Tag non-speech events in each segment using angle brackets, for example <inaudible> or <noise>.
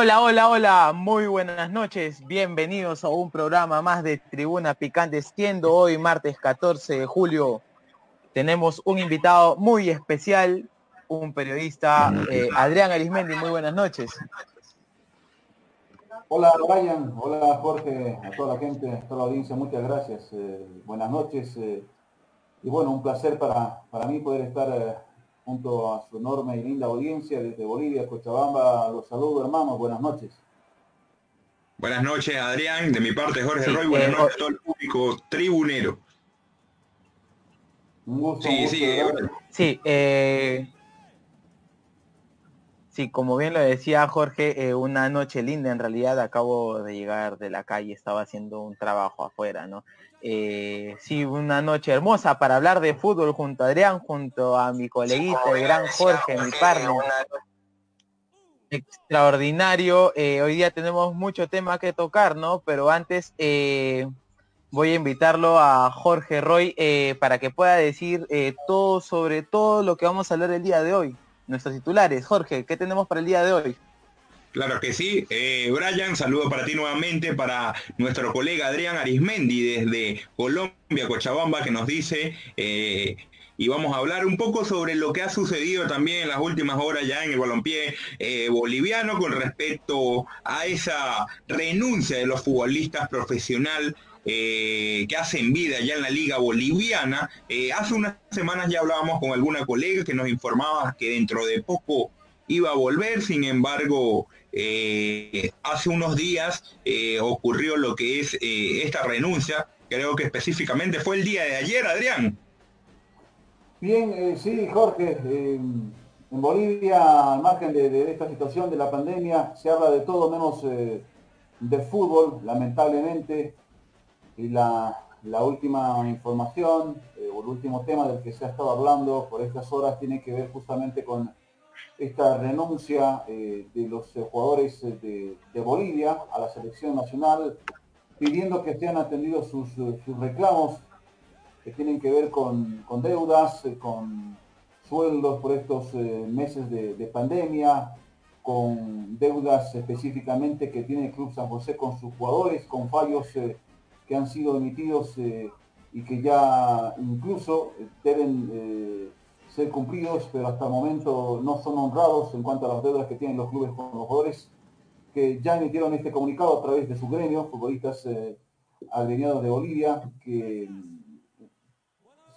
Hola, hola, hola, muy buenas noches, bienvenidos a un programa más de Tribuna Picante, siendo hoy martes 14 de julio. Tenemos un invitado muy especial, un periodista, eh, Adrián Arismendi, muy buenas noches. Hola Ryan, hola Jorge, a toda la gente, a toda la audiencia, muchas gracias, eh, buenas noches. Eh, y bueno, un placer para, para mí poder estar junto a su enorme y linda audiencia desde Bolivia, Cochabamba. Los saludo, hermanos. Buenas noches. Buenas noches, Adrián. De mi parte, Jorge Roy. Buenas eh, noches a todo el público tribunero. Un gusto. Sí, sí, eh, sí, eh, sí, como bien lo decía Jorge, una noche linda. En realidad acabo de llegar de la calle, estaba haciendo un trabajo afuera, ¿no? Eh, sí, una noche hermosa para hablar de fútbol junto a Adrián, junto a mi coleguita, el gran Jorge, mi partner. Extraordinario. Eh, hoy día tenemos mucho tema que tocar, ¿no? Pero antes eh, voy a invitarlo a Jorge Roy para que pueda decir todo sobre todo lo que vamos a hablar el día de hoy. Nuestros titulares. Jorge, ¿qué tenemos para el día de hoy? Claro que sí. Eh, Brian, saludo para ti nuevamente, para nuestro colega Adrián Arismendi desde Colombia, Cochabamba, que nos dice, eh, y vamos a hablar un poco sobre lo que ha sucedido también en las últimas horas ya en el balompié eh, boliviano con respecto a esa renuncia de los futbolistas profesionales que hacen vida ya en la liga boliviana. hace unas semanas ya hablábamos con alguna colega que nos informaba que dentro de poco iba a volver, sin embargo, eh, hace unos días eh, ocurrió lo que es eh, esta renuncia, creo que específicamente fue el día de ayer, Adrián. Bien, sí, Jorge, en Bolivia, al margen de, esta situación de la pandemia, se habla de todo menos de fútbol, lamentablemente, y la, la última información o el último tema del que se ha estado hablando por estas horas tiene que ver justamente con esta renuncia eh, de los eh, jugadores eh, de, Bolivia a la selección nacional, pidiendo que sean atendidos sus, reclamos que tienen que ver con, deudas, con sueldos por estos meses de, pandemia, con deudas específicamente que tiene el Club San José con sus jugadores, con fallos que han sido emitidos y que ya incluso deben ser cumplidos, pero hasta el momento no son honrados en cuanto a las deudas que tienen los clubes con los jugadores que ya emitieron este comunicado a través de su gremio, futbolistas eh, agremiados de Bolivia, que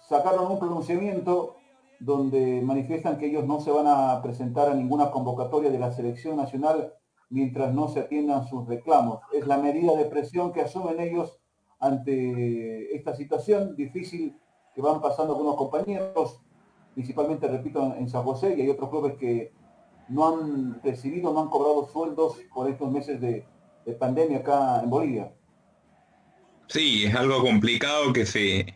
sacaron un pronunciamiento donde manifiestan que ellos no se van a presentar a ninguna convocatoria de la selección nacional mientras no se atiendan sus reclamos. Es la medida de presión que asumen ellos ante esta situación difícil que van pasando los compañeros principalmente, repito, en San José, y hay otros clubes que no han recibido, no han cobrado sueldos por estos meses de, pandemia acá en Bolivia. Sí, es algo complicado que se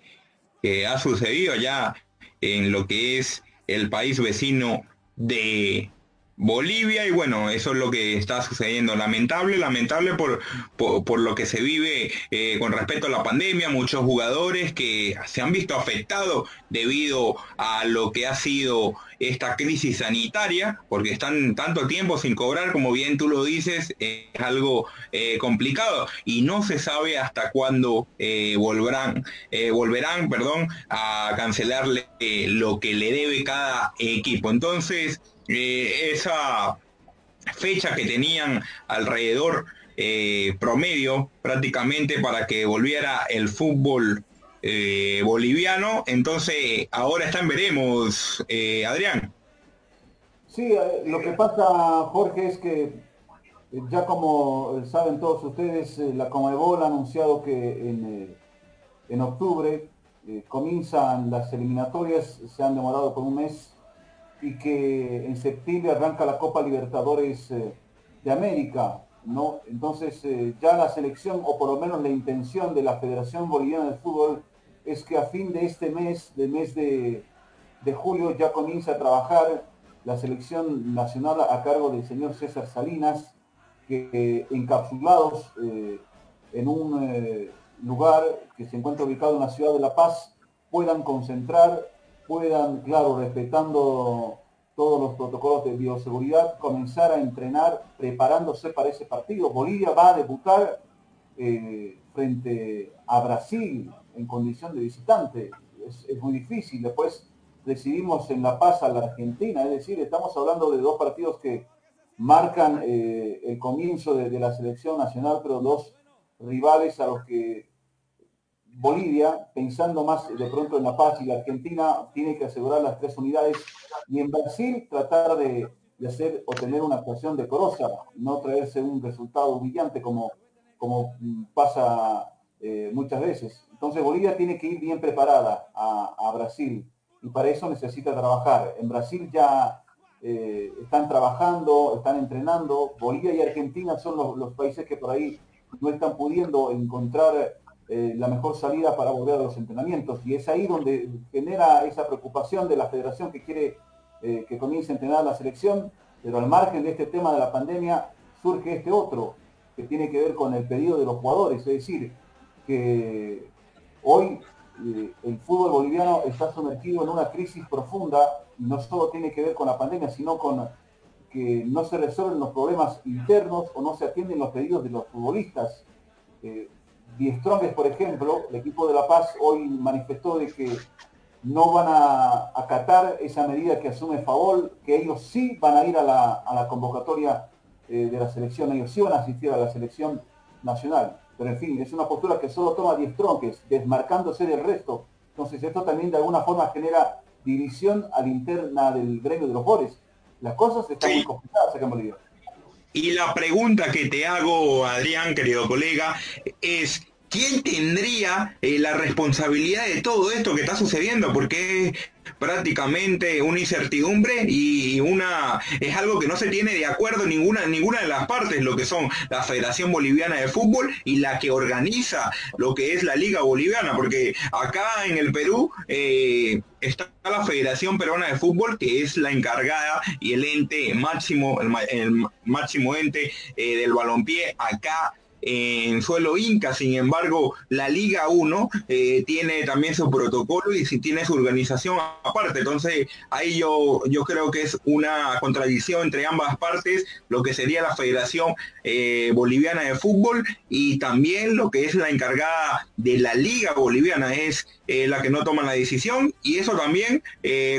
que ha sucedido ya en lo que es el país vecino de, Bolivia y bueno, eso es lo que está sucediendo. Lamentable, lamentable por, por, lo que se vive eh, con respecto a la pandemia. Muchos jugadores que se han visto afectados debido a lo que ha sido esta crisis sanitaria, porque están tanto tiempo sin cobrar, como bien tú lo dices, es algo eh, complicado y no se sabe hasta cuándo eh, volverán, volverán perdón, a cancelarle lo que le debe cada equipo. Entonces, eh, esa fecha que tenían alrededor eh, promedio prácticamente para que volviera el fútbol eh, boliviano. Entonces, ahora está en veremos, Adrián. Sí, lo que pasa, Jorge, es que ya como saben todos ustedes, la Comebol ha anunciado que en, en octubre comienzan las eliminatorias, se han demorado por un mes y que en septiembre arranca la Copa Libertadores eh, de América, ¿no? Entonces eh, ya la selección, o por lo menos la intención de la Federación Boliviana de Fútbol, es que a fin de este mes, del mes de, julio, ya comienza a trabajar la selección nacional a cargo del señor César Salinas, que encapsulados eh, en un lugar que se encuentra ubicado en la ciudad de La Paz, puedan concentrar puedan, claro, respetando todos los protocolos de bioseguridad, comenzar a entrenar preparándose para ese partido. Bolivia va a debutar eh, frente a Brasil en condición de visitante. Es, muy difícil. Después decidimos en La Paz a la Argentina, es decir, estamos hablando de dos partidos que marcan eh, el comienzo de, de la selección nacional, pero dos rivales a los que Bolivia, pensando más de pronto en La Paz y la Argentina, tiene que asegurar las tres unidades y en Brasil tratar de, hacer o tener una actuación decorosa, no traerse un resultado brillante como, como pasa eh, muchas veces. Entonces Bolivia tiene que ir bien preparada a, Brasil y para eso necesita trabajar. En Brasil ya eh, están trabajando, están entrenando. Bolivia y Argentina son los países que por ahí no están pudiendo encontrar eh, la mejor salida para volver a los entrenamientos. Y es ahí donde genera esa preocupación de la federación que quiere eh, que comience a entrenar la selección, pero al margen de este tema de la pandemia surge este otro, que tiene que ver con el pedido de los jugadores, es decir, que hoy eh, el fútbol boliviano está sumergido en una crisis profunda, y no solo tiene que ver con la pandemia, sino con que no se resuelven los problemas internos o no se atienden los pedidos de los futbolistas. Die Strongest, por ejemplo, el equipo de La Paz hoy manifestó de que no van a acatar esa medida que asume Favol, que ellos sí van a ir a la, convocatoria eh, de la selección, ellos sí van a asistir a la selección nacional. Pero en fin, es una postura que solo toma Die Strongest, desmarcándose del resto. Entonces esto también de alguna forma genera división a la interna del gremio de los jugadores. Las cosas están muy complicadas acá en Bolivia. Y la pregunta que te hago, Adrián, querido colega, es ¿quién tendría eh, la responsabilidad de todo esto que está sucediendo? Porque prácticamente una incertidumbre y una es algo que no se tiene de acuerdo ninguna ninguna de las partes, lo que son la Federación Boliviana de Fútbol y la que organiza lo que es la Liga Boliviana, porque acá en el Perú eh, está la Federación Peruana de Fútbol, que es la encargada y el ente máximo, el, máximo ente eh, del balompié acá en suelo inca, sin embargo la Liga 1 eh, tiene también su protocolo y si tiene su organización aparte, entonces ahí yo, yo creo que es una contradicción entre ambas partes, lo que sería la Federación eh, Boliviana de Fútbol y también lo que es la encargada de la Liga Boliviana, es eh, la que no toma la decisión y eso también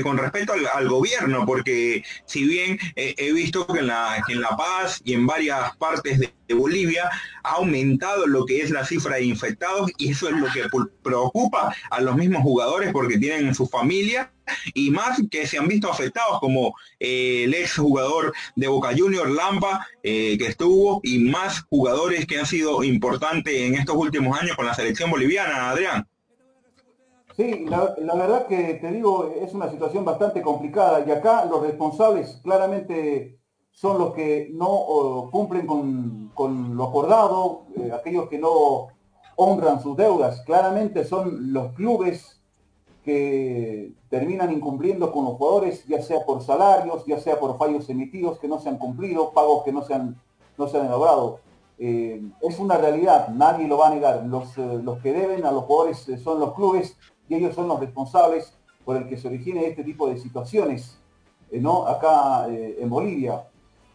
con respecto al, gobierno, porque si bien he visto que en, la, en La Paz y en varias partes de Bolivia ha aumentado lo que es la cifra de infectados y eso es lo que preocupa a los mismos jugadores porque tienen su familia y más que se han visto afectados como eh, el ex jugador de Boca Junior Lampa eh, que estuvo y más jugadores que han sido importantes en estos últimos años con la selección boliviana, Adrián. Sí, la, verdad que te digo, es una situación bastante complicada y acá los responsables claramente son los que no cumplen con, lo acordado, eh, aquellos que no honran sus deudas. Claramente son los clubes que terminan incumpliendo con los jugadores, ya sea por salarios, ya sea por fallos emitidos que no se han cumplido, pagos que no se han, no se han elaborado. Eh, es una realidad, nadie lo va a negar. Los, eh, los que deben a los jugadores son los clubes y ellos son los responsables por el que se origine este tipo de situaciones, ¿no? Acá en Bolivia.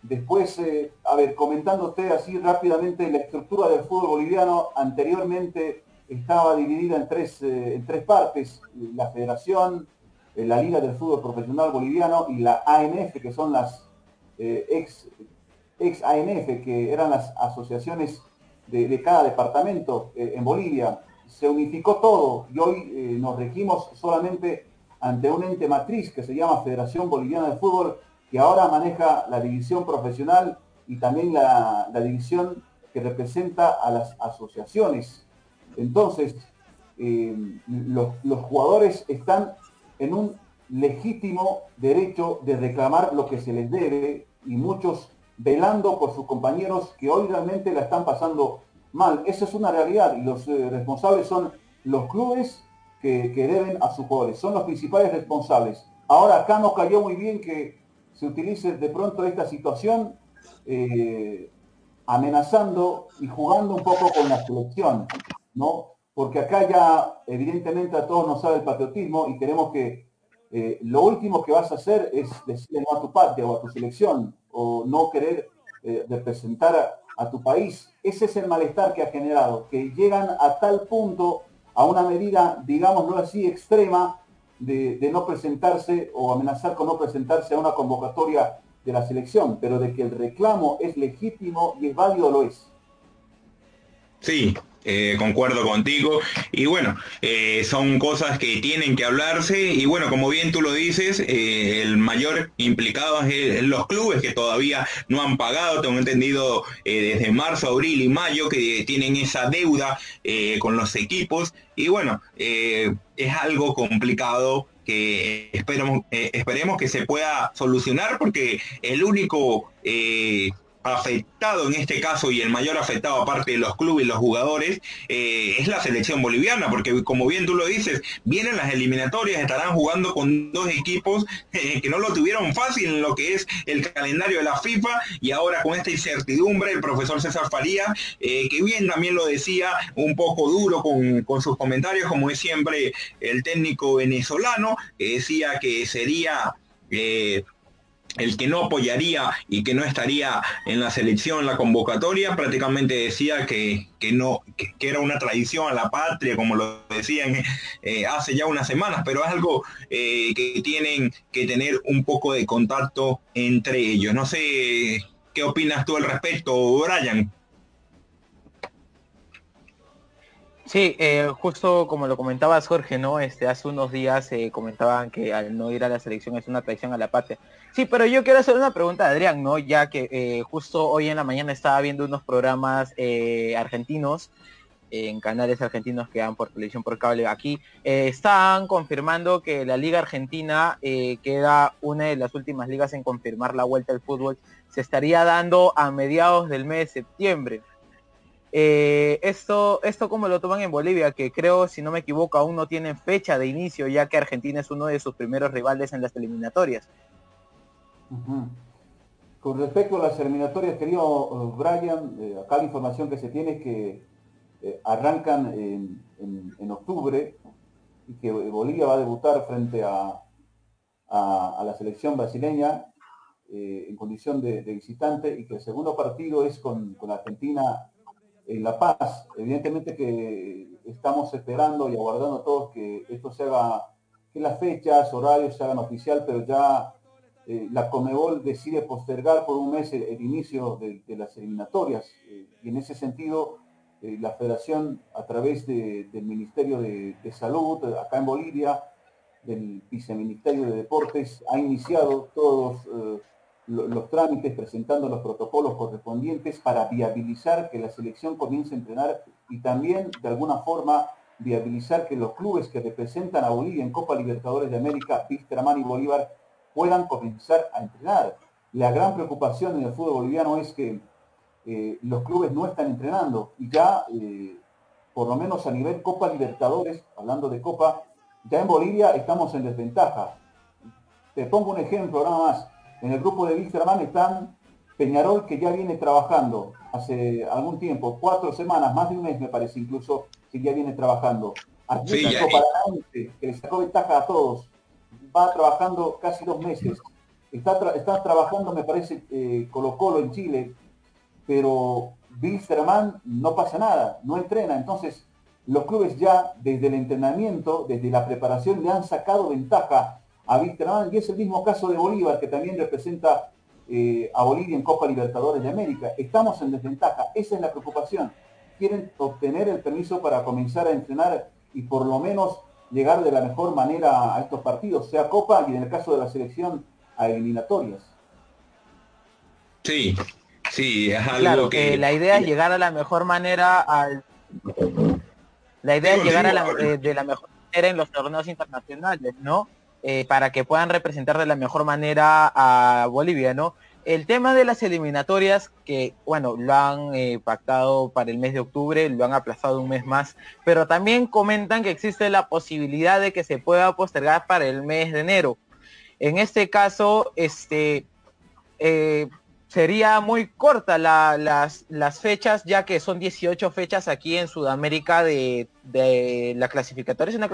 Después, eh, a ver, comentándote así rápidamente, la estructura del fútbol boliviano anteriormente estaba dividida en tres, eh, en tres partes, la federación, eh, la Liga del Fútbol Profesional Boliviano y la ANF, que son las ex, ex ANF, que eran las asociaciones de, cada departamento en Bolivia. Se unificó todo y hoy nos regimos solamente ante un ente matriz que se llama Federación Boliviana de Fútbol, que ahora maneja la división profesional y también la, división que representa a las asociaciones. Entonces, eh, los, jugadores están en un legítimo derecho de reclamar lo que se les debe y muchos velando por sus compañeros que hoy realmente la están pasando mal. Esa es una realidad y los eh, responsables son los clubes que, que, deben a sus jugadores, son los principales responsables. Ahora acá nos cayó muy bien que se utilice de pronto esta situación eh, amenazando y jugando un poco con la selección, ¿no? Porque acá ya evidentemente a todos nos sabe el patriotismo y queremos que eh, lo último que vas a hacer es decirle no a tu patria o a tu selección, o no querer representar a, tu país. Ese es el malestar que ha generado, que llegan a tal punto, a una medida, digámoslo así, extrema, de, de no presentarse o amenazar con no presentarse a una convocatoria de la selección, pero de que el reclamo es legítimo y es válido lo es. Sí, eh, concuerdo contigo. Y bueno, eh, son cosas que tienen que hablarse. Y bueno, como bien tú lo dices, eh, el mayor implicado es los clubes que todavía no han pagado. Tengo entendido desde marzo, abril y mayo que tienen esa deuda con los equipos. Y bueno, es algo complicado que esperemos, esperemos que se pueda solucionar porque el único afectado en este caso y el mayor afectado aparte de los clubes y los jugadores eh, es la selección boliviana porque como bien tú lo dices vienen las eliminatorias estarán jugando con dos equipos <laughs> eh, que no lo tuvieron fácil en lo que es el calendario de la FIFA y ahora con esta incertidumbre el profesor César Faría eh, que bien también lo decía un poco duro con, con sus comentarios como es siempre el técnico venezolano que decía que sería el que no apoyaría y que no estaría en la selección, la convocatoria, prácticamente decía que, no, que, era una tradición a la patria, como lo decían eh, hace ya unas semanas, pero es algo eh, que tienen que tener un poco de contacto entre ellos. No sé qué opinas tú al respecto, Brian. Sí, eh, justo como lo comentabas Jorge, ¿no? Este, hace unos días comentaban que al no ir a la selección es una traición a la patria. Sí, pero yo quiero hacer una pregunta a Adrián, ¿no? Ya que eh, justo hoy en la mañana estaba viendo unos programas eh, argentinos, en canales argentinos que dan por televisión por cable aquí, eh, están confirmando que la Liga Argentina queda una de las últimas ligas en confirmar la vuelta al fútbol. Se estaría dando a mediados del mes de septiembre. Esto, esto como lo toman en Bolivia, que creo, si no me equivoco, aún no tienen fecha de inicio, ya que Argentina es uno de sus primeros rivales en las eliminatorias. Con respecto a las eliminatorias, querido eh, Brian, eh, acá la información que se tiene es que eh, arrancan en, octubre y que Bolivia va a debutar frente a, a, la selección brasileña en condición de, visitante y que el segundo partido es con, con, Argentina en La Paz. Evidentemente que estamos esperando y aguardando todos que esto se haga, que las fechas, horarios se hagan oficial, pero ya eh, la Comebol decide postergar por un mes el, inicio de, las eliminatorias. Eh, y en ese sentido, eh, la federación, a través del Ministerio de, Salud, acá en Bolivia, del Viceministerio de Deportes, ha iniciado todos los trámites, presentando los protocolos correspondientes para viabilizar que la selección comience a entrenar y también, de alguna forma, viabilizar que los clubes que representan a Bolivia en Copa Libertadores de América, Pistraman y Bolívar, puedan comenzar a entrenar. La gran preocupación en el fútbol boliviano es que eh, los clubes no están entrenando y ya, eh, por lo menos a nivel Copa Libertadores, hablando de Copa, ya en Bolivia estamos en desventaja. Te pongo un ejemplo nada más. En el grupo de Wisterman están Peñarol, que ya viene trabajando hace algún tiempo, cuatro semanas, más de un mes me parece incluso, que ya viene trabajando. Aquí Copa que le sacó ventaja a todos va trabajando casi dos meses. Está, está trabajando, me parece, eh, Colo Colo en Chile, pero Wilstermann no pasa nada, no entrena. Entonces, los clubes ya desde el entrenamiento, desde la preparación, le han sacado ventaja a y es el mismo caso de Bolívar, que también representa eh, a Bolivia en Copa Libertadores de América. Estamos en desventaja, esa es la preocupación. Quieren obtener el permiso para comenzar a entrenar y por lo menos llegar de la mejor manera a estos partidos, sea Copa y en el caso de la selección a eliminatorias. Sí, sí, es algo claro, que... la idea es llegar a la mejor manera al... La idea es llegar a la, eh, de la mejor manera en los torneos internacionales, ¿no? Eh, para que puedan representar de la mejor manera a Bolivia, ¿no? El tema de las eliminatorias, que bueno, lo han eh, pactado para el mes de octubre, lo han aplazado un mes más, pero también comentan que existe la posibilidad de que se pueda postergar para el mes de enero. En este caso, este, eh, sería muy corta las, las, fechas, ya que son 18 fechas aquí en Sudamérica de, de la clasificatoria. Es una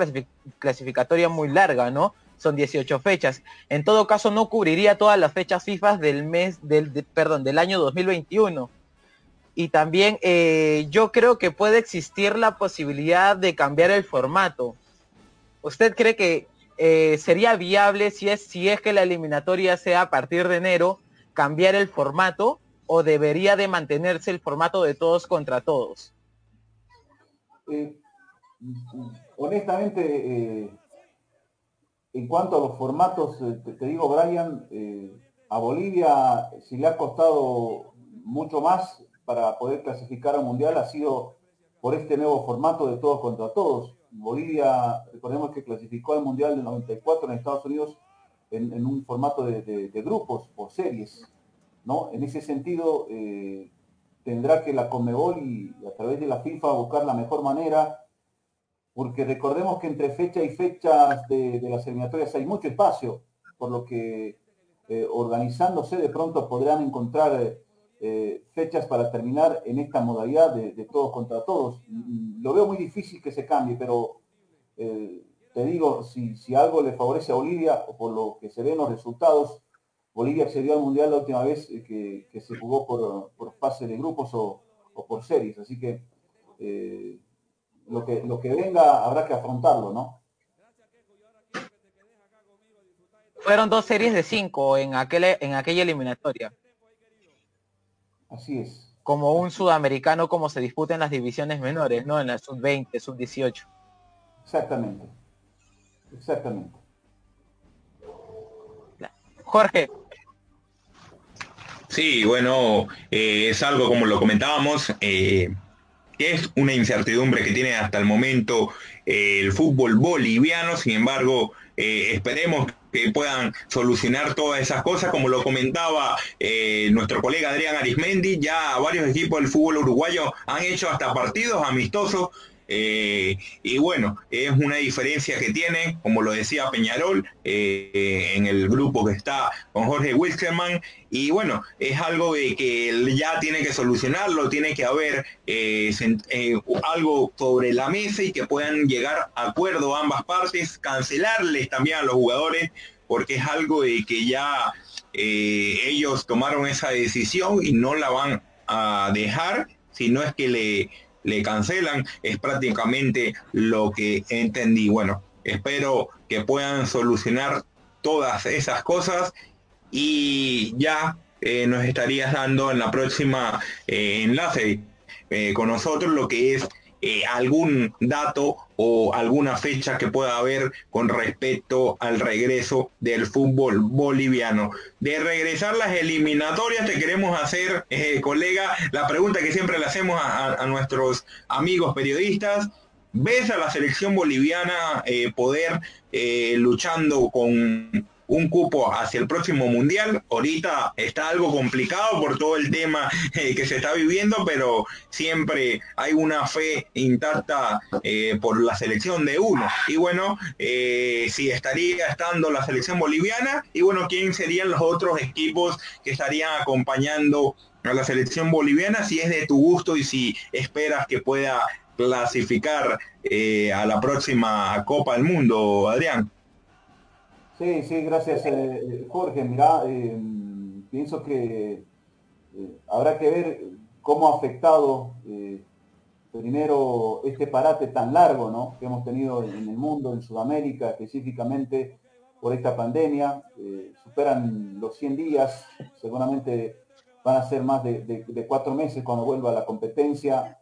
clasificatoria muy larga, ¿no? Son 18 fechas. En todo caso, no cubriría todas las fechas FIFA del mes, del, perdón, del año 2021. Y también eh, yo creo que puede existir la posibilidad de cambiar el formato. ¿Usted cree que eh, sería viable si es, si es que la eliminatoria sea a partir de enero, cambiar el formato o debería de mantenerse el formato de todos contra todos? Eh, honestamente, en cuanto a los formatos, eh, te, digo, Brian, eh, a Bolivia si le ha costado mucho más para poder clasificar al Mundial ha sido por este nuevo formato de todos contra todos. Bolivia, recordemos que clasificó al Mundial del 94 en Estados Unidos en, un formato de, grupos o series. ¿no? En ese sentido, eh, tendrá que la Conmebol y a través de la FIFA buscar la mejor manera porque recordemos que entre fecha y fechas de, las eliminatorias hay mucho espacio, por lo que eh, organizándose de pronto podrán encontrar eh, fechas para terminar en esta modalidad de, todos contra todos. Mm, lo veo muy difícil que se cambie, pero eh, te digo, si, algo le favorece a Bolivia, o por lo que se ven los resultados, Bolivia accedió al Mundial la última vez que, se jugó por, fase de grupos o, o por series, así que lo que, lo que venga habrá que afrontarlo, ¿no? Fueron dos series de cinco en, aquel, en aquella eliminatoria. Así es. Como un sudamericano como se disputa en las divisiones menores, ¿no? En la sub-20, sub-18. Exactamente. Exactamente. Jorge. Sí, bueno, eh, es algo como lo comentábamos, eh, es una incertidumbre que tiene hasta el momento eh, el fútbol boliviano, sin embargo, eh, esperemos que puedan solucionar todas esas cosas, como lo comentaba eh, nuestro colega Adrián Arismendi, ya varios equipos del fútbol uruguayo han hecho hasta partidos amistosos eh, y bueno, es una diferencia que tiene, como lo decía Peñarol, eh, en el grupo que está con Jorge Wilkerman. Y bueno, es algo de que ya tiene que solucionarlo, tiene que haber eh, algo sobre la mesa y que puedan llegar a acuerdo ambas partes, cancelarles también a los jugadores, porque es algo de que ya ellos tomaron esa decisión y no la van a dejar, si no es que le le cancelan, es prácticamente lo que entendí. Bueno, espero que puedan solucionar todas esas cosas y ya eh, nos estarías dando en la próxima eh, enlace eh, con nosotros lo que es algún dato o alguna fecha que pueda haber con respecto al regreso del fútbol boliviano. De regresar las eliminatorias, te queremos hacer, eh, colega, la pregunta que siempre le hacemos a, nuestros amigos periodistas. ¿Ves a la selección boliviana eh, poder luchando con un cupo hacia el próximo mundial. Ahorita está algo complicado por todo el tema eh, que se está viviendo, pero siempre hay una fe intacta eh, por la selección de uno. Y bueno, eh, si estaría estando la selección boliviana, y bueno, ¿quién serían los otros equipos que estarían acompañando a la selección boliviana? Si es de tu gusto y si esperas que pueda clasificar a la próxima Copa del Mundo, Adrián. Sí, sí, gracias eh, eh, Jorge. Mira, em, pienso que eh, habrá que ver cómo ha afectado primero este parate tan largo ¿no? que hemos tenido en el mundo, en Sudamérica específicamente por esta pandemia. superan los 100 días, seguramente van a ser más de, cuatro meses cuando vuelva a la competencia.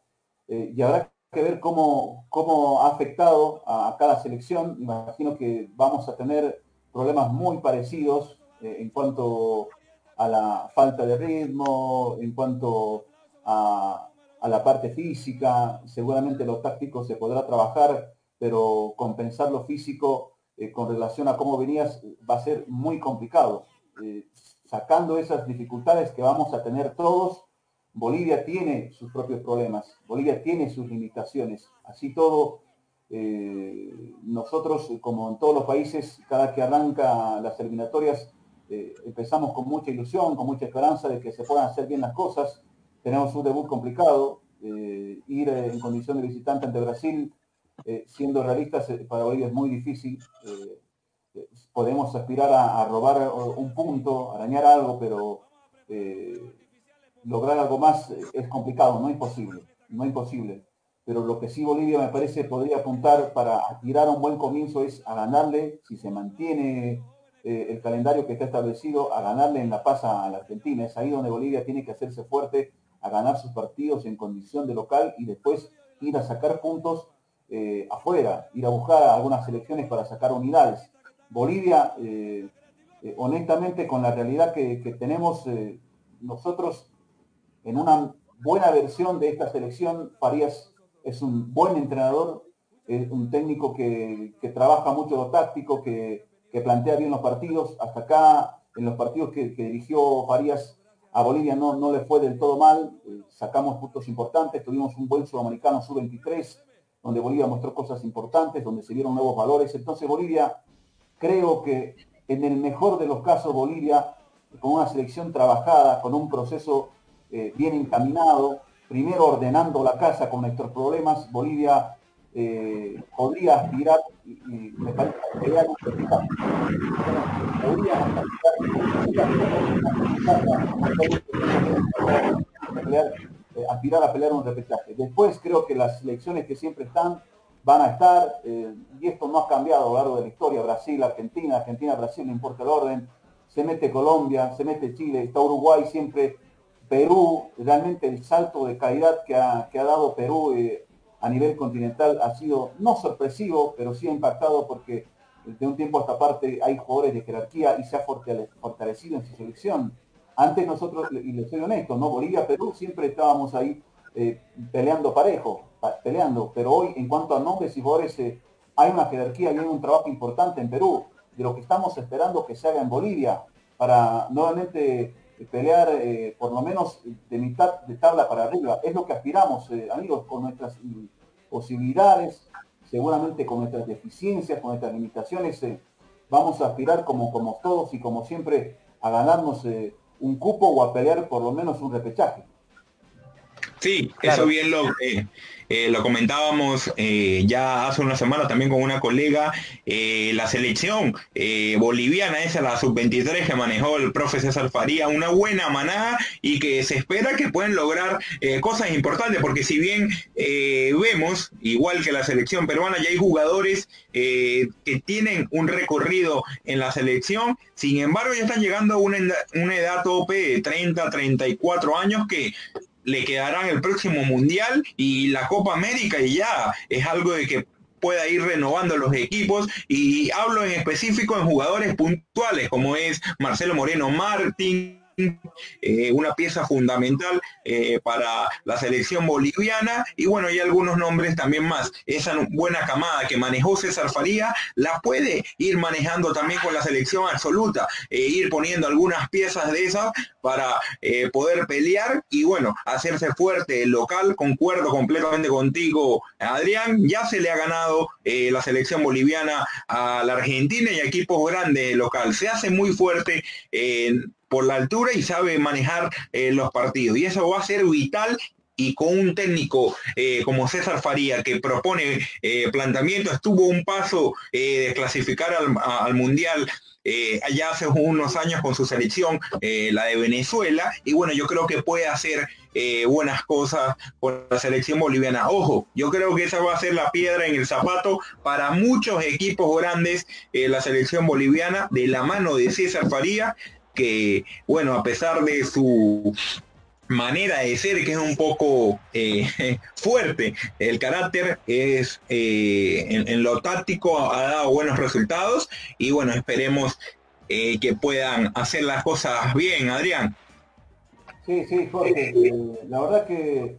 y habrá que ver cómo, cómo ha afectado a cada selección. Imagino que vamos a tener problemas muy parecidos eh, en cuanto a la falta de ritmo, en cuanto a, la parte física. Seguramente lo táctico se podrá trabajar, pero compensar lo físico eh, con relación a cómo venías va a ser muy complicado. Eh, sacando esas dificultades que vamos a tener todos, Bolivia tiene sus propios problemas, Bolivia tiene sus limitaciones. Así todo, eh, nosotros, como en todos los países, cada que arranca las eliminatorias, eh, empezamos con mucha ilusión, con mucha esperanza de que se puedan hacer bien las cosas. Tenemos un debut complicado, eh, ir en condición de visitante ante Brasil, siendo realistas, para Bolivia es muy difícil. podemos aspirar a, robar un punto, arañar algo, pero lograr algo más es complicado, no imposible, no imposible. Pero lo que sí Bolivia me parece podría apuntar para tirar un buen comienzo es a ganarle, si se mantiene eh, el calendario que está establecido, a ganarle en La Paz a la Argentina. Es ahí donde Bolivia tiene que hacerse fuerte, a ganar sus partidos en condición de local y después ir a sacar puntos eh, afuera, ir a buscar algunas elecciones para sacar unidades. Bolivia, eh, honestamente, con la realidad que, que tenemos nosotros en una buena versión de esta selección, Farías es un buen entrenador, un técnico que, trabaja mucho lo táctico, que, plantea bien los partidos. Hasta acá, en los partidos que, dirigió Farías a Bolivia no, no le fue del todo mal, eh, sacamos puntos importantes, tuvimos un buen sudamericano sub-23, donde Bolivia mostró cosas importantes, donde se dieron nuevos valores. Entonces Bolivia, creo que en el mejor de los casos, Bolivia, con una selección trabajada, con un proceso eh, bien encaminado, primero ordenando la casa con nuestros problemas, Bolivia eh, podría aspirar, y, aspirar a pelear un repechaje. Después creo que las elecciones que siempre están van a estar, eh, y esto no ha cambiado a lo largo de la historia, Brasil, Argentina, Argentina, Brasil, no importa el orden, se mete Colombia, se mete Chile, está Uruguay siempre Perú, realmente el salto de calidad que ha, dado Perú eh, a nivel continental ha sido no sorpresivo, pero sí ha impactado porque de un tiempo a esta parte hay jugadores de jerarquía y se ha fortalecido en su selección. Antes nosotros, y le soy honesto, ¿no? Bolivia, Perú siempre estábamos ahí eh, peleando parejo, peleando, pero hoy en cuanto a nombres y jugadores eh, hay una jerarquía y hay un trabajo importante en Perú, de lo que estamos esperando que se haga en Bolivia, para nuevamente pelear eh, por lo menos de mitad de tabla para arriba. Es lo que aspiramos, eh, amigos, con nuestras posibilidades, seguramente con nuestras deficiencias, con nuestras limitaciones, eh, vamos a aspirar como, como todos y como siempre a ganarnos un cupo o a pelear por lo menos un repechaje. Sí, eso bien lo, eh, lo comentábamos eh, ya hace una semana también con una colega, eh, la selección boliviana, esa la sub-23 que manejó el profe César Faría, una buena manada y que se espera que pueden lograr cosas importantes, porque si bien vemos, igual que la selección peruana, ya hay jugadores que tienen un recorrido en la selección, sin embargo ya están llegando a una, una edad tope de 30, 34 años que le quedarán el próximo Mundial y la Copa América y ya. Es algo de que pueda ir renovando los equipos y hablo en específico en jugadores puntuales como es Marcelo Moreno Martín, eh, una pieza fundamental eh, para la selección boliviana y bueno, hay algunos nombres también más. Esa buena camada que manejó César Faría la puede ir manejando también con la selección absoluta, e ir poniendo algunas piezas de esas para poder pelear y bueno, hacerse fuerte el local. Concuerdo completamente contigo, Adrián. Ya se le ha ganado la selección boliviana a la Argentina y a equipos grandes local. Se hace muy fuerte por la altura y sabe manejar eh, los partidos. Y eso va a ser vital y con un técnico eh, como César Faría que propone eh, planteamiento, estuvo un paso de clasificar al, Mundial allá hace unos años con su selección, la de Venezuela, y bueno, yo creo que puede hacer buenas cosas con la selección boliviana. Ojo, yo creo que esa va a ser la piedra en el zapato para muchos equipos grandes, la selección boliviana, de la mano de César Faría, que, bueno, a pesar de su manera de ser que es un poco eh, <laughs> fuerte. El carácter es eh, en, lo táctico ha dado buenos resultados y bueno, esperemos eh, que puedan hacer las cosas bien, Adrián. Sí, sí, Jorge. la verdad que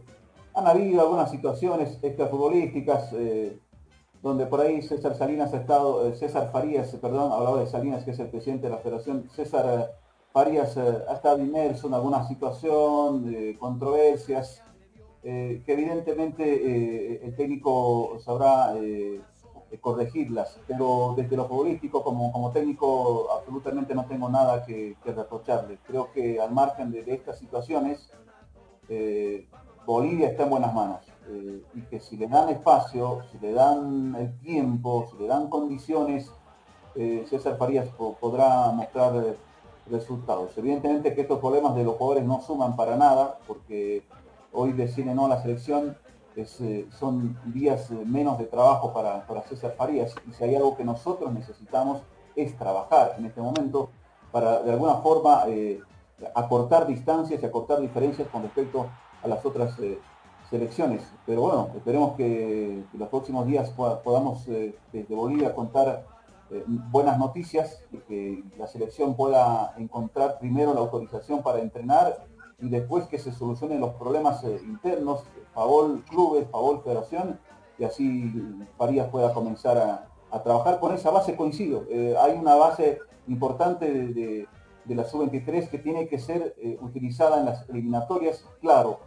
han habido algunas situaciones extrafutbolísticas donde por ahí César Salinas ha estado, César Farías, perdón, hablaba de Salinas, que es el presidente de la federación, César Farías eh, ha estado inmerso en alguna situación de controversias eh, que evidentemente eh, el técnico sabrá corregirlas, pero desde lo futbolístico como, como técnico absolutamente no tengo nada que, reprocharle. Creo que al margen de, estas situaciones, Bolivia está en buenas manos y que si le dan espacio, si le dan el tiempo, si le dan condiciones, eh, César Farías podrá mostrar eh, resultados. Evidentemente que estos problemas de los jugadores no suman para nada, porque hoy decide no la selección, son días menos de trabajo para, para César Farías, y si hay algo que nosotros necesitamos es trabajar en este momento para de alguna forma acortar distancias y acortar diferencias con respecto a las otras selecciones. Pero bueno, esperemos que, los próximos días podamos eh, desde Bolivia contar eh, buenas noticias que la selección pueda encontrar primero la autorización para entrenar y después que se solucionen los problemas eh, internos, favor clubes, favor federación, y así Farías pueda comenzar a, trabajar con esa base coincido. hay una base importante de, la sub-23 que tiene que ser utilizada en las eliminatorias, claro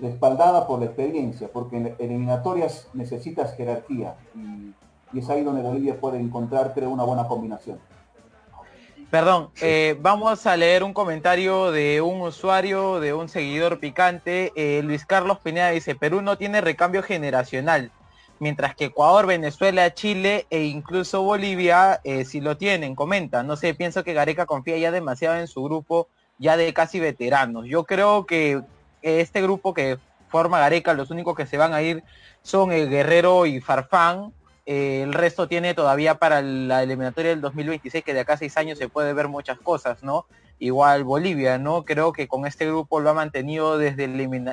respaldada por la experiencia, porque en eliminatorias necesitas jerarquía es ahí donde Bolivia puede encontrar, creo, una buena combinación. Perdón, eh, vamos a leer un comentario de un usuario, de un seguidor picante. Eh, Luis Carlos Pineda dice, Perú no tiene recambio generacional, mientras que Ecuador, Venezuela, Chile e incluso Bolivia eh, sí lo tienen, comenta. No sé, pienso que Gareca confía ya demasiado en su grupo ya de casi veteranos. Yo creo que este grupo que forma Gareca, los únicos que se van a ir son el Guerrero y Farfán. Eh, el resto tiene todavía para la eliminatoria del 2026, que de acá a seis años se puede ver muchas cosas, ¿no? Igual Bolivia, ¿no? Creo que con este grupo lo ha mantenido desde,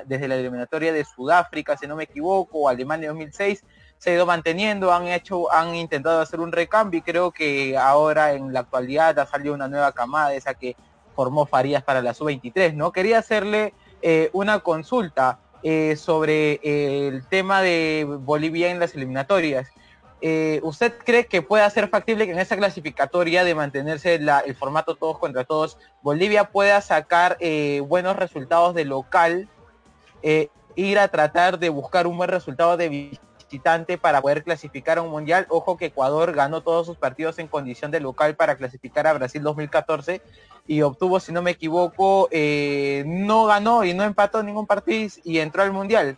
desde la eliminatoria de Sudáfrica, si no me equivoco, Alemania 2006, se ha ido manteniendo, han hecho, han intentado hacer un recambio y creo que ahora en la actualidad ha salido una nueva camada, esa que formó Farías para la sub-23, ¿no? Quería hacerle eh, una consulta eh, sobre el tema de Bolivia en las eliminatorias. ¿Usted cree que pueda ser factible que en esa clasificatoria de mantenerse el formato todos contra todos, Bolivia pueda sacar buenos resultados de local, ir a tratar de buscar un buen resultado de visitante para poder clasificar a un mundial? Ojo que Ecuador ganó todos sus partidos en condición de local para clasificar a Brasil 2014 y obtuvo, si no me equivoco, eh, no ganó y no empató ningún partido y entró al Mundial.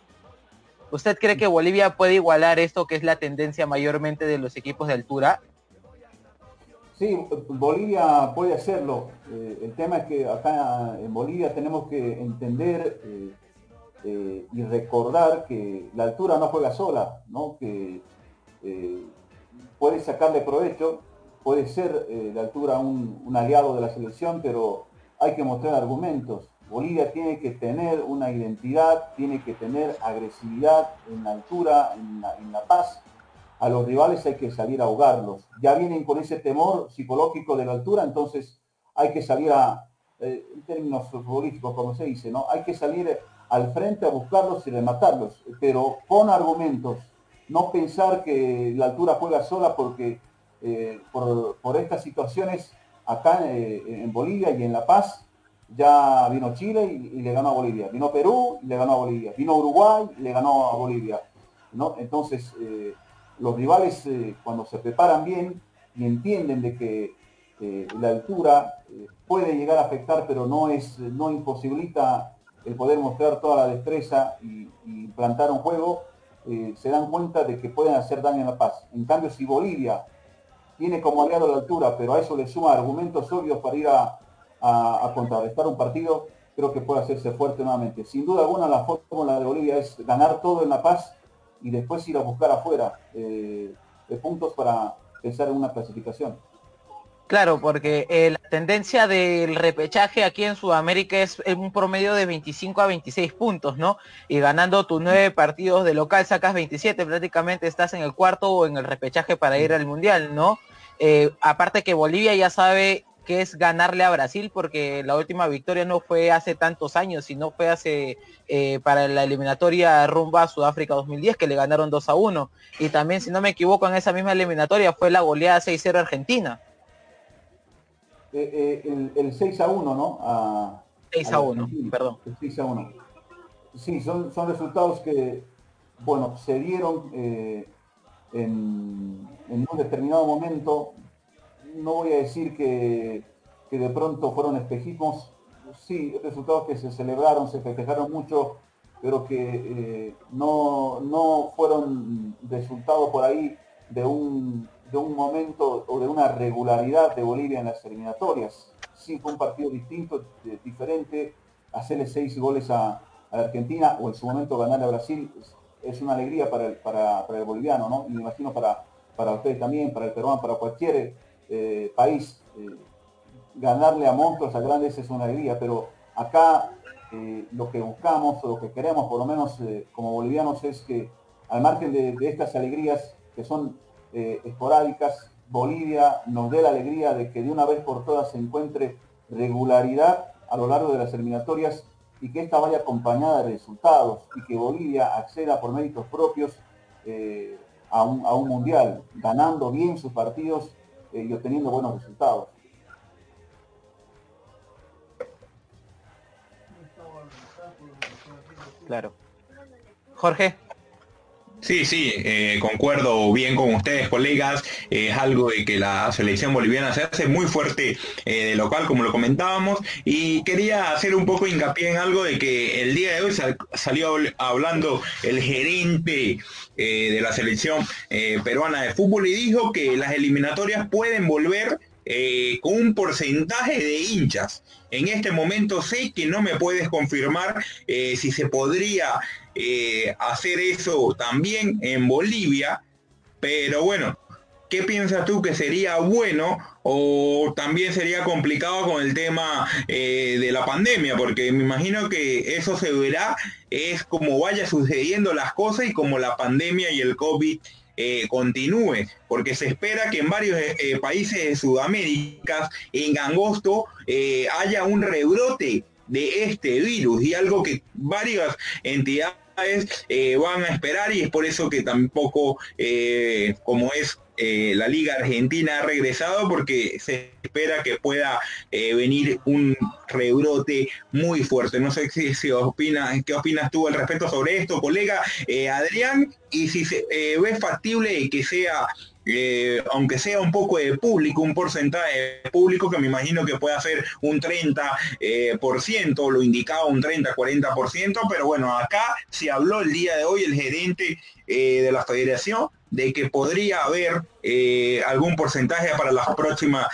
¿Usted cree que Bolivia puede igualar esto que es la tendencia mayormente de los equipos de altura? Sí, Bolivia puede hacerlo. Eh, el tema es que acá en Bolivia tenemos que entender eh, y recordar que la altura no juega sola, ¿no? que puede sacarle provecho puede ser eh, de altura un, aliado de la selección, pero hay que mostrar argumentos. Bolivia tiene que tener una identidad, tiene que tener agresividad en la altura, en la, paz. A los rivales hay que salir a ahogarlos. Ya vienen con ese temor psicológico de la altura, entonces hay que salir a, eh, en términos futbolísticos, como se dice, ¿no? Hay que salir al frente a buscarlos y rematarlos, pero con argumentos. No pensar que la altura juega sola porque eh, por, estas situaciones acá eh, en Bolivia y en La Paz. Ya vino Chile y, le ganó a Bolivia. Vino Perú y le ganó a Bolivia. Vino Uruguay y le ganó a Bolivia. ¿no? Entonces, eh, los rivales cuando se preparan bien y entienden de que la altura puede llegar a afectar, pero no, es, no imposibilita el poder mostrar toda la destreza y, y plantar un juego, se dan cuenta de que pueden hacer daño en La Paz. En cambio, si Bolivia tiene como aliado la altura, pero a eso le suma argumentos obvios para ir a, contrarrestar un partido, creo que puede hacerse fuerte nuevamente. Sin duda alguna la fórmula de Bolivia es ganar todo en La Paz y después ir a buscar afuera eh, de puntos para pensar en una clasificación. Claro, porque eh, la tendencia del repechaje aquí en Sudamérica es un promedio de 25 a 26 puntos, ¿no? Y ganando tus nueve partidos de local sacas 27, prácticamente estás en el cuarto o en el repechaje para ir al Mundial, ¿no? Eh, aparte que Bolivia ya sabe que es ganarle a Brasil, porque la última victoria no fue hace tantos años, sino fue hace eh, para la eliminatoria rumba a Sudáfrica 2010, que le ganaron 2 a 1. Y también, si no me equivoco, en esa misma eliminatoria fue la goleada 6-0 Argentina. Eh, eh, el, 6 a 1, ¿no? A, 6 a 1, perdón. 6 a 1. Sí, son, son resultados que, bueno, se dieron en, un determinado momento. No voy a decir que, que de pronto fueron espejismos, sí, resultados que se celebraron, se festejaron mucho, pero que no, no fueron resultados por ahí de un de un momento o de una regularidad de Bolivia en las eliminatorias. Sí fue un partido distinto, diferente, hacerle seis goles a, Argentina o en su momento ganarle a Brasil es, una alegría para el, para, el boliviano, ¿no? Y me imagino para, para ustedes también, para el peruano, para cualquier eh, país. Eh, ganarle a monstruos, a grandes es una alegría, pero acá eh, lo que buscamos o lo que queremos, por lo menos como bolivianos, es que al margen de, estas alegrías que son esporádicas, Bolivia nos dé la alegría de que de una vez por todas se encuentre regularidad a lo largo de las eliminatorias y que esta vaya acompañada de resultados y que Bolivia acceda por méritos propios a, un, mundial, ganando bien sus partidos eh, y obteniendo buenos resultados. Claro. Jorge. Sí, sí, eh, concuerdo bien con ustedes, colegas. es algo de que la selección boliviana se hace muy fuerte eh, de local, como lo comentábamos. Y quería hacer un poco hincapié en algo de que el día de hoy salió hablando el gerente eh, de la selección peruana de fútbol y dijo que las eliminatorias pueden volver con un porcentaje de hinchas. En este momento sé que no me puedes confirmar si se podría eh, hacer eso también en Bolivia, pero bueno, ¿qué piensas tú que sería bueno o también sería complicado con el tema eh, de la pandemia? Porque me imagino que eso se verá, es como vaya sucediendo las cosas y como la pandemia y el COVID eh, continúe, porque se espera que en varios países de Sudamérica en agosto haya un rebrote de este virus y algo que varias entidades eh, van a esperar y es por eso que tampoco, eh, como es eh, la Liga Argentina ha regresado porque se espera que pueda venir un rebrote muy fuerte. No sé si, si opinas, qué opinas tú al respecto sobre esto, colega Adrián, y si se ve factible que sea eh, aunque sea un poco de público, un porcentaje de público que me imagino que puede ser un 30%, eh, por ciento, lo indicaba un 30-40%, pero bueno, acá se habló el día de hoy el gerente eh, de la federación de que podría haber algún porcentaje para las próximas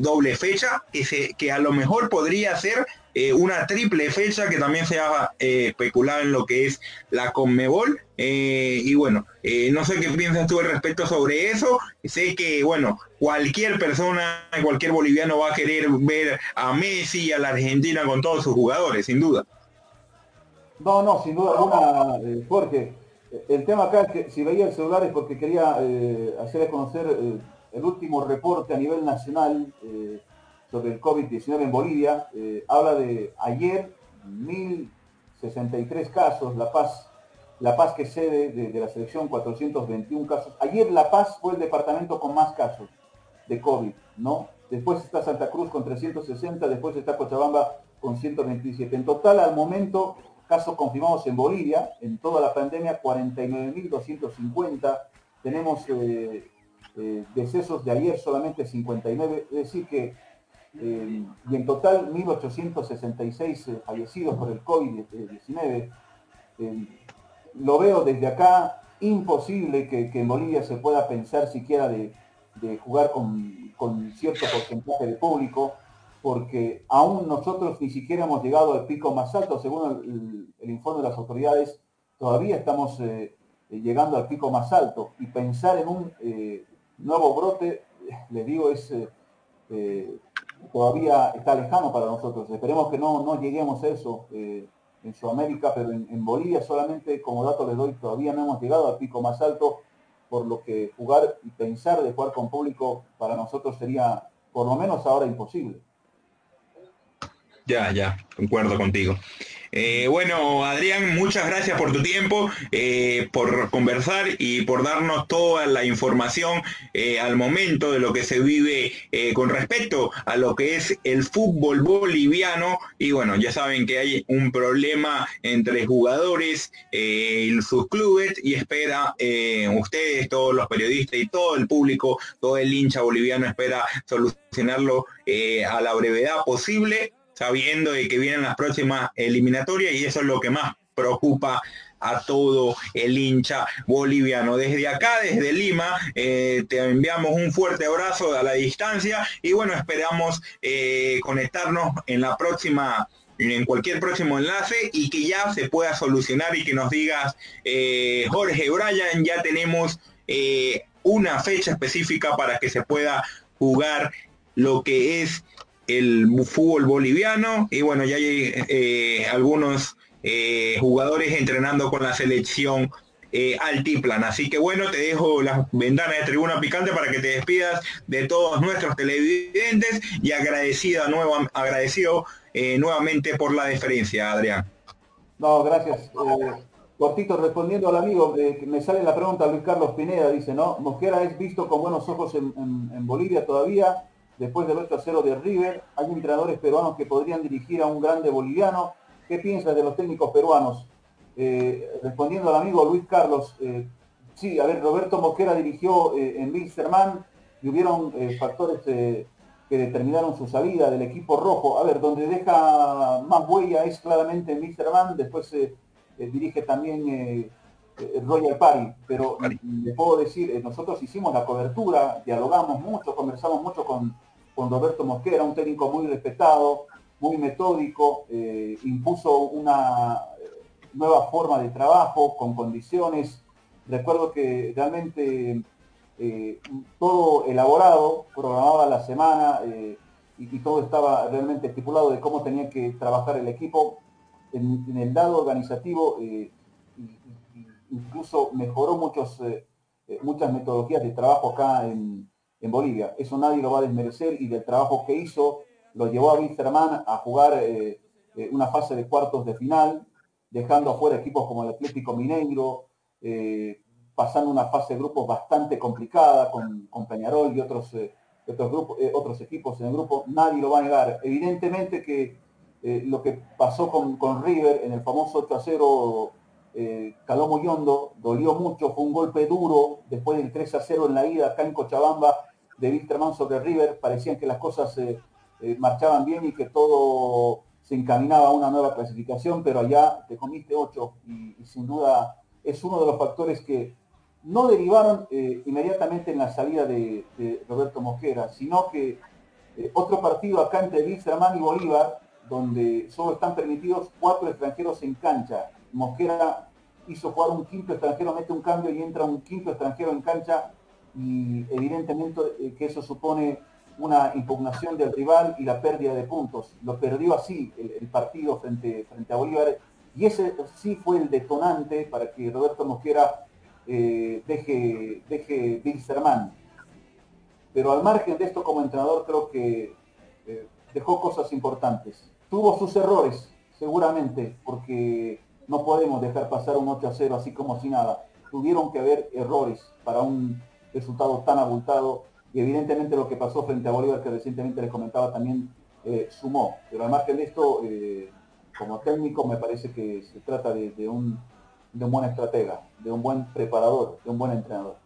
doble fecha, que, se, que a lo mejor podría ser eh, una triple fecha que también se ha eh, especulado en lo que es la Conmebol. Eh, y bueno, no sé qué piensas tú al respecto sobre eso. Sé que, bueno, cualquier persona, cualquier boliviano va a querer ver a Messi y a la Argentina con todos sus jugadores, sin duda. No, no, sin duda alguna, Jorge. El tema acá es que si veía el celular es porque quería hacerle conocer el último reporte a nivel nacional sobre el COVID-19 en Bolivia, eh, habla de ayer 1.063 casos, La Paz, La Paz que cede de, la selección 421 casos. Ayer La Paz fue el departamento con más casos de COVID, ¿no? Después está Santa Cruz con 360, después está Cochabamba con 127. En total, al momento, casos confirmados en Bolivia, en toda la pandemia, 49.250. Tenemos eh, eh, decesos de ayer solamente 59, es decir que eh, y en total 1.866 eh, fallecidos por el COVID-19. Eh, lo veo desde acá imposible que, en Bolivia se pueda pensar siquiera de, jugar con, cierto porcentaje de público, porque aún nosotros ni siquiera hemos llegado al pico más alto, según el, informe de las autoridades, todavía estamos llegando al pico más alto y pensar en un nuevo brote, <laughs> les digo, es todavía está lejano para nosotros. Esperemos que no, no lleguemos a eso eh, en Sudamérica, pero en, Bolivia solamente, como dato les doy, todavía no hemos llegado al pico más alto, por lo que jugar y pensar de jugar con público para nosotros sería, por lo menos ahora, imposible. Ya, ya, concuerdo contigo. Eh, bueno, Adrián, muchas gracias por tu tiempo, eh, por conversar y por darnos toda la información eh, al momento de lo que se vive con respecto a lo que es el fútbol boliviano. Y bueno, ya saben que hay un problema entre jugadores y sus clubes y espera ustedes, todos los periodistas y todo el público, todo el hincha boliviano espera solucionarlo a la brevedad posible sabiendo de que vienen las próximas eliminatorias y eso es lo que más preocupa a todo el hincha boliviano. Desde acá, desde Lima, eh, te enviamos un fuerte abrazo a la distancia y bueno, esperamos eh, conectarnos en la próxima en cualquier próximo enlace y que ya se pueda solucionar y que nos digas, eh, Jorge Brian, ya tenemos una fecha específica para que se pueda jugar lo que es el fútbol boliviano y bueno, ya hay algunos eh, jugadores entrenando con la selección eh, altiplan. Así que bueno, te dejo las ventanas de tribuna picante para que te despidas de todos nuestros televidentes y agradecido, agradecido eh, nuevamente por la deferencia, Adrián. No, gracias. cortito, respondiendo al amigo, me sale la pregunta Luis Carlos Pineda, dice, ¿no? Mosquera es visto con buenos ojos en Bolivia todavía, después del 8 a 0 de River. Hay entrenadores peruanos que podrían dirigir a un grande boliviano ¿Qué piensas de los técnicos peruanos? Eh, respondiendo al amigo Luis Carlos, eh, sí, a ver, Roberto Mosquera dirigió eh, en Wilstermann y hubieron factores que determinaron su salida del equipo rojo. A ver, donde deja más huella es claramente en Wilstermann, después dirige también Royal Party, pero le puedo decir, nosotros hicimos la cobertura, dialogamos mucho, conversamos mucho con, con Roberto Mosquera, un técnico muy respetado, muy metódico, eh, impuso una nueva forma de trabajo con condiciones. Recuerdo que realmente eh, todo elaborado, programaba la semana eh, y, todo estaba realmente estipulado de cómo tenía que trabajar el equipo. En, el lado organizativo, incluso mejoró muchos, muchas metodologías de trabajo acá en, en Bolivia. Eso nadie lo va a desmerecer y del trabajo que hizo lo llevó a Wisterman a jugar eh, eh, una fase de cuartos de final, dejando afuera equipos como el Atlético Mineiro, eh, pasando una fase de grupos bastante complicada con, Peñarol y otros, otros, grupos, otros equipos en el grupo, nadie lo va a negar. Evidentemente que lo que pasó con, con, River en el famoso 8 a 0 caló muy hondo, dolió mucho, fue un golpe duro después del 3 a 0 en la ida acá en Cochabamba de Wisterman sobre River, parecían que las cosas eh, marchaban bien y que todo se encaminaba a una nueva clasificación, pero allá te comiste ocho y, sin duda es uno de los factores que no derivaron eh, inmediatamente en la salida de, Roberto Mosquera, sino que eh, otro partido acá entre Wilstermann y Bolívar, donde solo están permitidos cuatro extranjeros en cancha. Mosquera hizo jugar un quinto extranjero, mete un cambio y entra un quinto extranjero en cancha y evidentemente que eso supone una impugnación del rival y la pérdida de puntos. Lo perdió así el, partido frente, frente a Bolívar y ese sí fue el detonante para que Roberto Mosquera eh, deje, deje Wilstermann. Pero al margen de esto como entrenador creo que eh, dejó cosas importantes. Tuvo sus errores, seguramente, porque no podemos dejar pasar un 8 a 0 así como si nada. Tuvieron que haber errores para un resultado tan abultado y evidentemente lo que pasó frente a Bolívar, que recientemente les comentaba, también eh, sumó. Pero al margen de esto, eh, como técnico, me parece que se trata de, un, de un buen estratega, de un buen preparador, de un buen entrenador.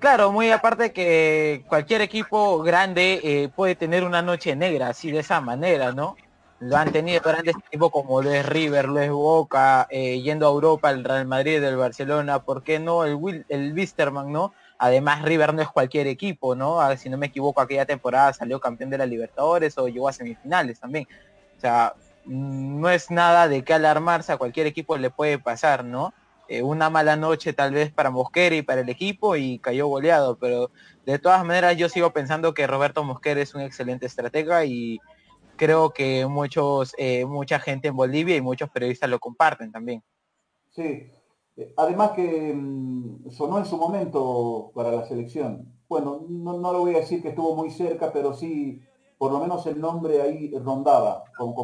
Claro, muy aparte que cualquier equipo grande eh, puede tener una noche negra, así de esa manera, ¿no? Lo han tenido grandes equipos como lo River, lo Boca, yendo a Europa, el Real Madrid, el Barcelona, ¿por qué no? El, Will, el Wisterman, ¿no? Además, River no es cualquier equipo, ¿no? Ah, si no me equivoco, aquella temporada salió campeón de la Libertadores o llegó a semifinales también. O sea, no es nada de qué alarmarse, a cualquier equipo le puede pasar, ¿no? Eh, una mala noche tal vez para Mosquera y para el equipo y cayó goleado, pero de todas maneras yo sigo pensando que Roberto Mosquera es un excelente estratega y creo que muchos, eh, mucha gente en Bolivia y muchos periodistas lo comparten también. Sí, Además que mm, sonó en su momento para la selección. Bueno, no, lo voy a decir que estuvo muy cerca, pero sí, por lo menos el nombre ahí rondaba como,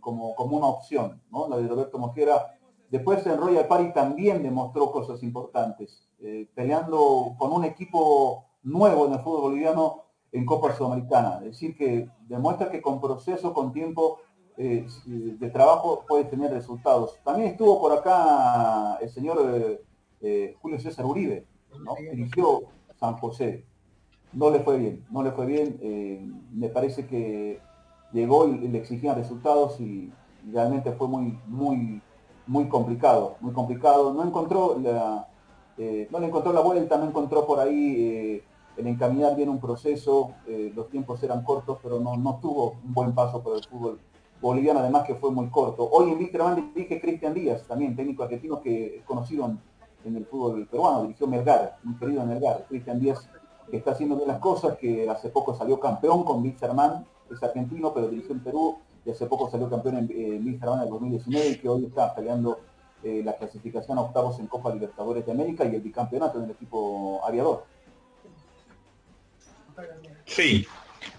como, como, una opción, ¿no? La de Roberto Mosquera. Después en Royal Party también demostró cosas importantes, eh, peleando con un equipo nuevo en el fútbol boliviano en Copa Sudamericana. Es decir, que demuestra que con proceso, con tiempo, eh, de trabajo puede tener resultados. También estuvo por acá el señor eh, eh, Julio César Uribe, ¿no? dirigió San José. No le fue bien, no le fue bien. me parece que llegó y, le exigían resultados y realmente fue muy, muy, muy complicado, muy complicado. No encontró la, no le encontró la vuelta, no encontró por ahí el encaminar bien un proceso, eh, los tiempos eran cortos, pero no, tuvo un buen paso por el fútbol boliviano, además que fue muy corto. Hoy en Víctor dije Cristian Díaz, también técnico argentino que es conocido en, el fútbol peruano, dirigió Melgar, muy querido Melgar, Cristian Díaz, que está haciendo bien las cosas, que hace poco salió campeón con Wilstermann, es argentino, pero dirigió en Perú, y hace poco salió campeón en eh, en el 2019 y que hoy está peleando eh, la clasificación a octavos en Copa Libertadores de América y el bicampeonato en el equipo aviador. Sí,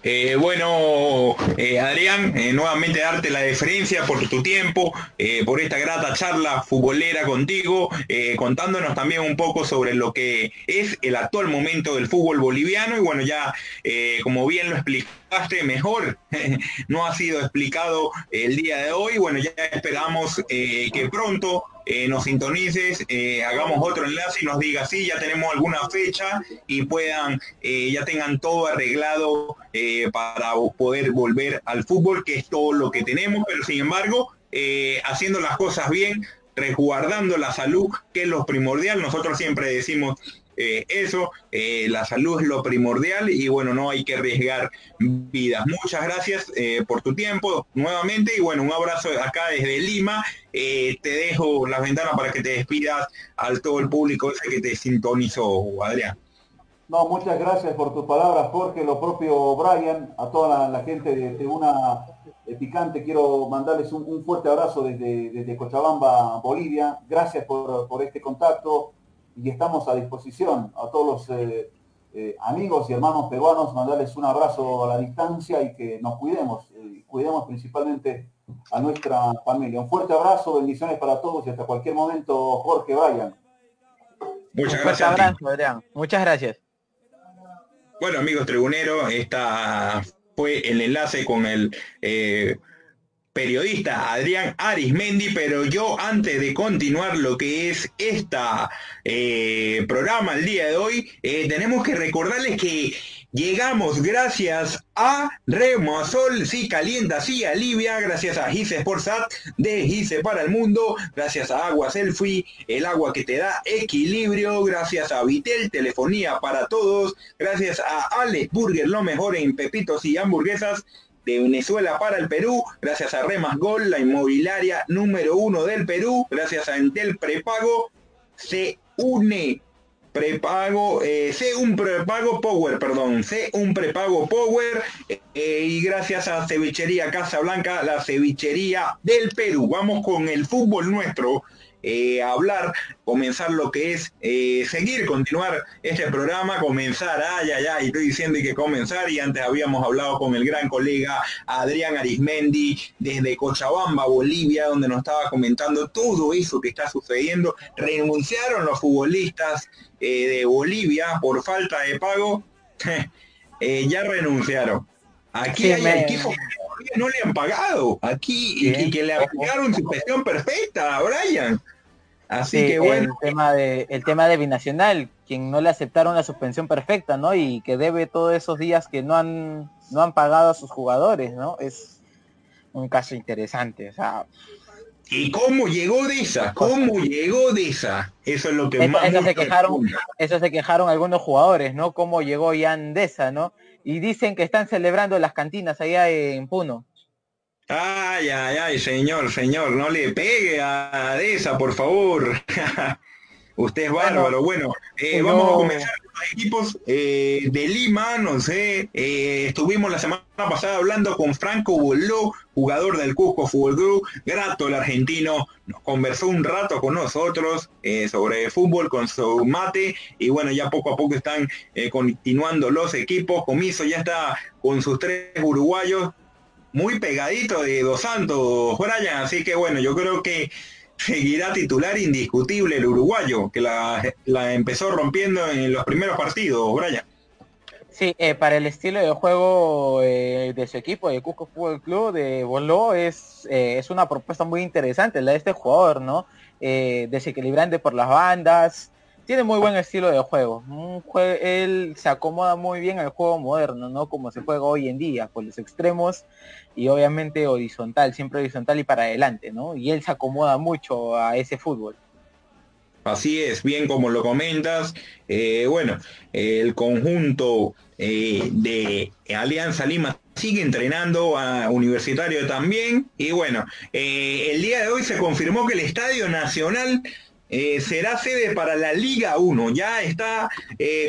eh, bueno, eh, Adrián, eh, nuevamente darte la deferencia por tu tiempo, por esta grata charla futbolera contigo, contándonos también un poco sobre lo que es el actual momento del fútbol boliviano. Y bueno, ya como bien lo explicaste mejor, <laughs> no ha sido explicado el día de hoy, bueno, ya esperamos que pronto eh, nos sintonices, eh, hagamos otro enlace y nos diga si ya tenemos alguna fecha y puedan, eh, ya tengan todo arreglado para poder volver al fútbol, que es todo lo que tenemos, pero sin embargo, haciendo las cosas bien, resguardando la salud, que es lo primordial. Nosotros siempre decimos eh, eso, eh, la salud es lo primordial y bueno, no hay que arriesgar vidas. Muchas gracias eh, por tu tiempo nuevamente y bueno, un abrazo acá desde Lima. te dejo las ventanas para que te despidas al todo el público ese que te sintonizó, Adrián. No, muchas gracias por tus palabras, Jorge, lo propio Brian, a toda la, gente de, una Picante, quiero mandarles un, fuerte abrazo desde, desde, Cochabamba, Bolivia. Gracias por, por este contacto y estamos a disposición a todos los eh, eh, amigos y hermanos peruanos, mandarles un abrazo a la distancia y que nos cuidemos, eh, cuidemos principalmente a nuestra familia. Un fuerte abrazo, bendiciones para todos y hasta cualquier momento, Jorge, Brian. Muchas gracias. abrazo, Adrián. Muchas gracias. Bueno, amigos tribuneros, esta fue el enlace con el periodista Adrián Arismendi, pero yo antes de continuar lo que es esta eh, programa el día de hoy, eh, tenemos que recordarles que llegamos gracias a Remosol, sí calienta, sí alivia, gracias a Gise Sportsat de Gise para el mundo, gracias a Agua Selfie, el agua que te da equilibrio, gracias a Vitel, telefonía para todos, gracias a Alex Burger, lo mejor en pepitos y hamburguesas, de Venezuela para el Perú, gracias a Remas Gol, la inmobiliaria número uno del Perú, gracias a Entel Prepago, se une prepago, eh, un prepago Power, perdón, C un prepago Power eh, y gracias a Cevichería Casa Blanca, la cevichería del Perú. Vamos con el fútbol nuestro eh, hablar, comenzar lo que es eh, seguir, continuar este programa, comenzar, ay, ay, ay, estoy diciendo que comenzar y antes habíamos hablado con el gran colega Adrián Arismendi desde Cochabamba, Bolivia, donde nos estaba comentando todo eso que está sucediendo. Renunciaron los futbolistas eh, de Bolivia por falta de pago, <laughs> ya renunciaron. Aquí hay equipos que no le han pagado. Aquí y, que le aplicaron su gestión perfecta a Brian. Así que bueno. El tema, de, el tema de Binacional, quien no le aceptaron la suspensión perfecta, ¿no? Y que debe todos esos días que no han, no han pagado a sus jugadores, ¿no? Es un caso interesante. O sea, ¿Y cómo llegó de esa? ¿Cómo llegó de esa? Eso es lo que más eso se quejaron, eso se quejaron algunos jugadores, ¿no? Cómo llegó Ian Deza, ¿no? Y dicen que están celebrando las cantinas allá en Puno. Ay, ay, ay, señor, señor, no le pegue a esa, por favor. <laughs> Usted es bárbaro. Bueno, eh, vamos a comenzar con los equipos eh, de Lima, no sé. Eh, estuvimos la semana pasada hablando con Franco Boló, jugador del Cusco Fútbol Club, grato el argentino, nos conversó un rato con nosotros sobre fútbol con su mate y bueno, ya poco a poco están continuando los equipos. Comiso ya está con sus tres uruguayos, muy pegadito de Dos Santos, Brian, así que bueno, yo creo que seguirá titular indiscutible el uruguayo, que la, empezó rompiendo en los primeros partidos, Brian. Sí, eh, para el estilo de juego eh, de su equipo, de Cusco Fútbol Club, de Boló, es, eh, es una propuesta muy interesante la de este jugador, ¿no? desequilibrante por las bandas, tiene muy buen estilo de juego. él se acomoda muy bien al juego moderno, ¿no? Como se juega hoy en día, con los extremos y obviamente horizontal, siempre horizontal y para adelante, ¿no? Y él se acomoda mucho a ese fútbol. Así es, bien como lo comentas. Eh, bueno, el conjunto eh, de Alianza Lima sigue entrenando a Universitario también. Y bueno, eh, el día de hoy se confirmó que el Estadio Nacional será sede para la Liga 1. Ya está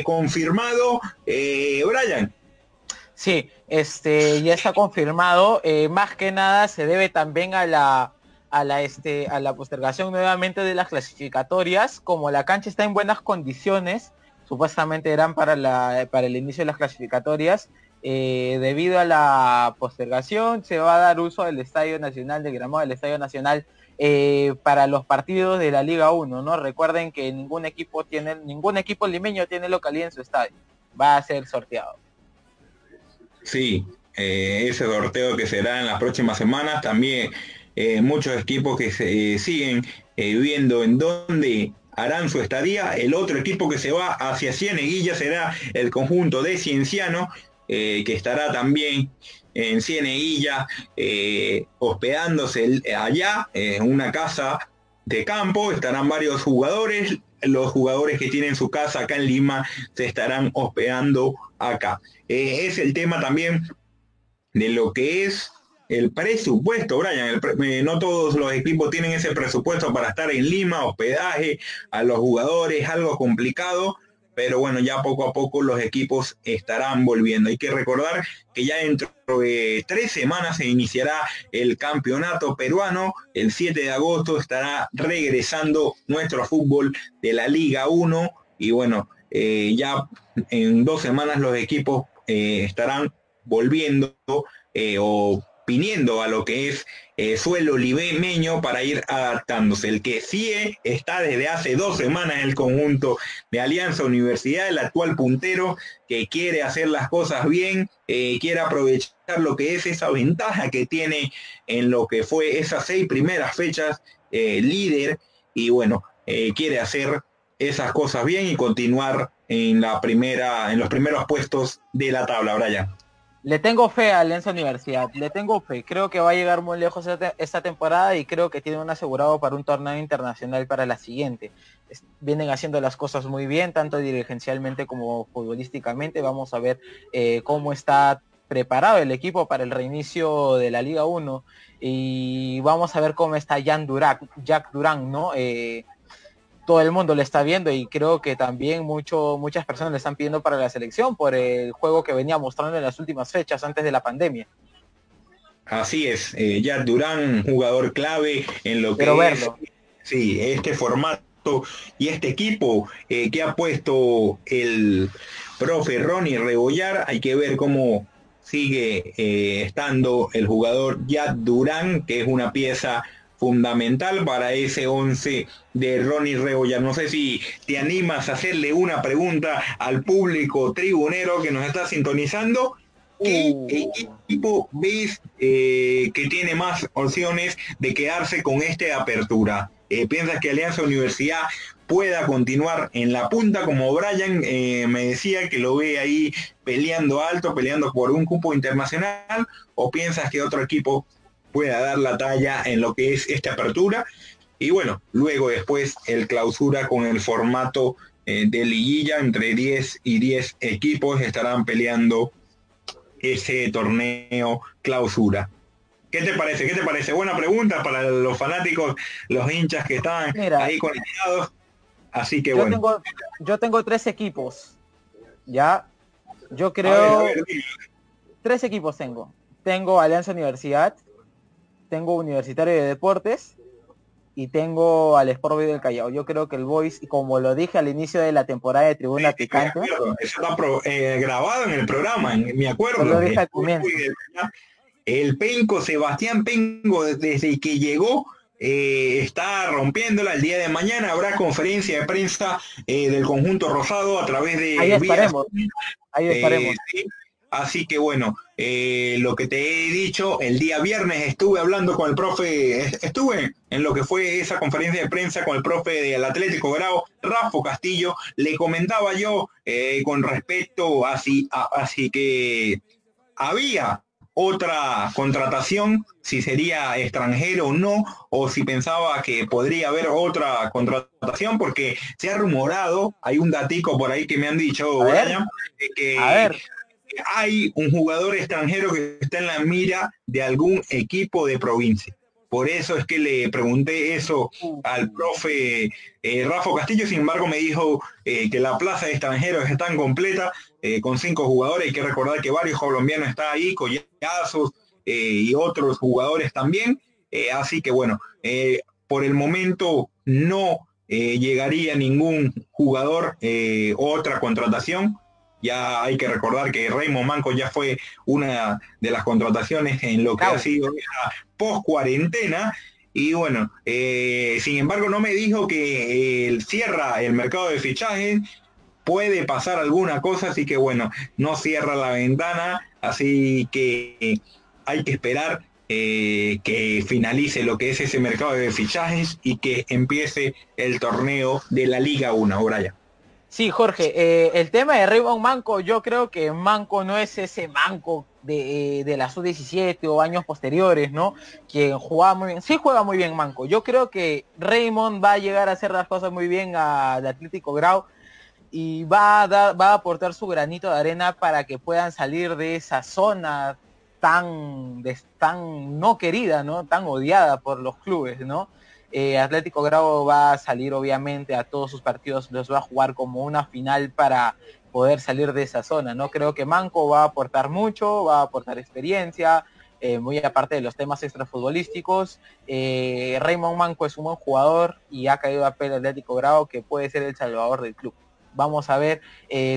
confirmado, Brian. Sí, este, ya está confirmado. más que nada se debe también a la a la, este, a la postergación nuevamente de las clasificatorias, como la cancha está en buenas condiciones, supuestamente eran para, la, para el inicio de las clasificatorias, eh, debido a la postergación se va a dar uso del Estadio Nacional, del gramado del Estadio Nacional, eh, para los partidos de la Liga 1, ¿no? Recuerden que ningún equipo tiene, ningún equipo limeño tiene localidad en su estadio. Va a ser sorteado. Sí, eh, ese sorteo que será en las próximas semanas también eh, muchos equipos que siguen viendo en dónde harán su estadía. El otro equipo que se va hacia Cieneguilla será el conjunto de Cienciano, que estará también en Cieneguilla hospedándose allá en una casa de campo. Estarán varios jugadores. Los jugadores que tienen su casa acá en Lima se estarán hospedando acá. es el tema también de lo que es el presupuesto, Brian. Eh, no todos los equipos tienen ese presupuesto para estar en Lima, hospedaje a los jugadores, algo complicado, pero bueno, ya poco a poco los equipos estarán volviendo. Hay que recordar que ya dentro de tres semanas se iniciará el campeonato peruano. El 7 de agosto estará regresando nuestro fútbol de la Liga 1 y bueno, eh, ya en dos semanas los equipos eh, estarán volviendo o viniendo a lo que es eh, suelo limeño para ir adaptándose. El que sí está desde hace dos semanas en el conjunto de Alianza Universidad, el actual puntero que quiere hacer las cosas bien, eh, quiere aprovechar lo que es esa ventaja que tiene en lo que fue esas seis primeras fechas eh, líder y bueno, quiere hacer esas cosas bien y continuar en la primera, en los primeros puestos de la tabla, Brian. Le tengo fe a Alianza Universidad, le tengo fe. Creo que va a llegar muy lejos esta temporada y creo que tiene un asegurado para un torneo internacional para la siguiente. Vienen haciendo las cosas muy bien, tanto dirigencialmente como futbolísticamente. Vamos a ver eh, cómo está preparado el equipo para el reinicio de la Liga 1 y vamos a ver cómo está Jan Durac, Jack Durán, ¿no? Eh, todo el mundo le está viendo y creo que también mucho, muchas personas le están pidiendo para la selección por el juego que venía mostrando en las últimas fechas antes de la pandemia. Así es, eh, ya Durán, jugador clave en lo que es sí, este formato y este equipo eh, que ha puesto el profe Ronnie Rebollar, hay que ver cómo sigue eh, estando el jugador Yad Durán, que es una pieza fundamental para ese 11 de Ronnie Rebollar. No sé si te animas a hacerle una pregunta al público tribunero que nos está sintonizando. ¿Qué uh. equipo ves eh, que tiene más opciones de quedarse con esta apertura? Eh, ¿Piensas que Alianza Universidad pueda continuar en la punta como Brian eh, me decía que lo ve ahí peleando alto, peleando por un cupo internacional? ¿O piensas que otro equipo pueda dar la talla en lo que es esta apertura. Y bueno, luego después el clausura con el formato eh, de liguilla entre 10 y 10 equipos estarán peleando ese torneo clausura. ¿Qué te parece? ¿Qué te parece? Buena pregunta para los fanáticos, los hinchas que están ahí conectados. Así que bueno. Tengo, yo tengo tres equipos. Ya. Yo creo. tres equipos tengo. Tengo Alianza Universidad, tengo Universitario de Deportes y tengo al Sport del Callao. Yo creo que el Boys, como lo dije al inicio de la temporada de Tribuna Picante. Eso está eh, grabado en el programa, me acuerdo. Lo dije al comienzo. El Penco, Sebastián Penco, desde que llegó, eh, está rompiéndola. El día de mañana habrá conferencia de prensa eh, del conjunto rosado a través de... Ahí estaremos. Ahí estaremos. Así que bueno, eh, lo que te he dicho, el día viernes estuve hablando con el profe, estuve en lo que fue esa conferencia de prensa con el profe del Atlético Grau, Rafa Castillo, le comentaba yo eh, con respecto así, así que había otra contratación, si sería extranjero o no, o si pensaba que podría haber otra contratación, porque se ha rumorado, hay un datico por ahí que me han dicho, que hay un jugador extranjero que está en la mira de algún equipo de provincia. Por eso es que le pregunté eso al profe eh, Rafa Castillo, sin embargo me dijo eh, que la plaza de extranjeros está completa eh, con cinco jugadores. Hay que recordar que varios colombianos están ahí, Collazos y otros jugadores también. así que bueno, por el momento no llegaría ningún jugador, otra contratación ya hay que recordar que Raymond Manco ya fue una de las contrataciones en lo que ha sido post cuarentena. Y bueno, eh, sin embargo no me dijo que eh, cierra el mercado de fichajes, puede pasar alguna cosa, así que bueno, no cierra la ventana, así que hay que esperar eh, que finalice lo que es ese mercado de fichajes y que empiece el torneo de la Liga 1, Brian. Sí, Jorge, eh, el tema de Raymond Manco, yo creo que Manco no es ese Manco de, de la sub-17 o años posteriores, ¿no? Que jugaba muy bien, sí juega muy bien Manco. Yo creo que Raymond va a llegar a hacer las cosas muy bien al Atlético Grau y va a, va a aportar su granito de arena para que puedan salir de esa zona tan, tan no querida, ¿no? Tan odiada por los clubes, ¿no? Eh, Atlético Grau va a salir obviamente a todos sus partidos, los va a jugar como una final para poder salir de esa zona. No creo que Manco va a aportar mucho, va a aportar experiencia, eh, muy aparte de los temas extrafutbolísticos. Eh, Raymond Manco es un buen jugador y ha caído a pelo Atlético Grau que puede ser el salvador del club. Vamos a ver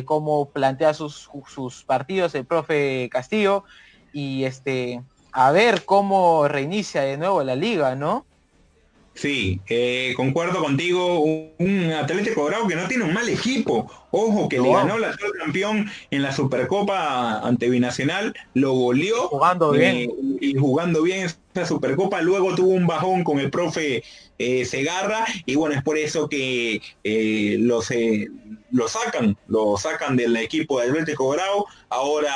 cómo plantea sus, sus partidos el profe Castillo y este a ver cómo reinicia de nuevo la liga, ¿no? Sí, eh, concuerdo contigo, un, Atlético Grau que no tiene un mal equipo. Ojo, que le ganó la campeón en la Supercopa ante Binacional, lo goleó. Jugando bien. y jugando bien esa Supercopa. Luego tuvo un bajón con el profe eh, Segarra y bueno, es por eso que eh, lo sacan, lo sacan del equipo de Atlético Grau. Ahora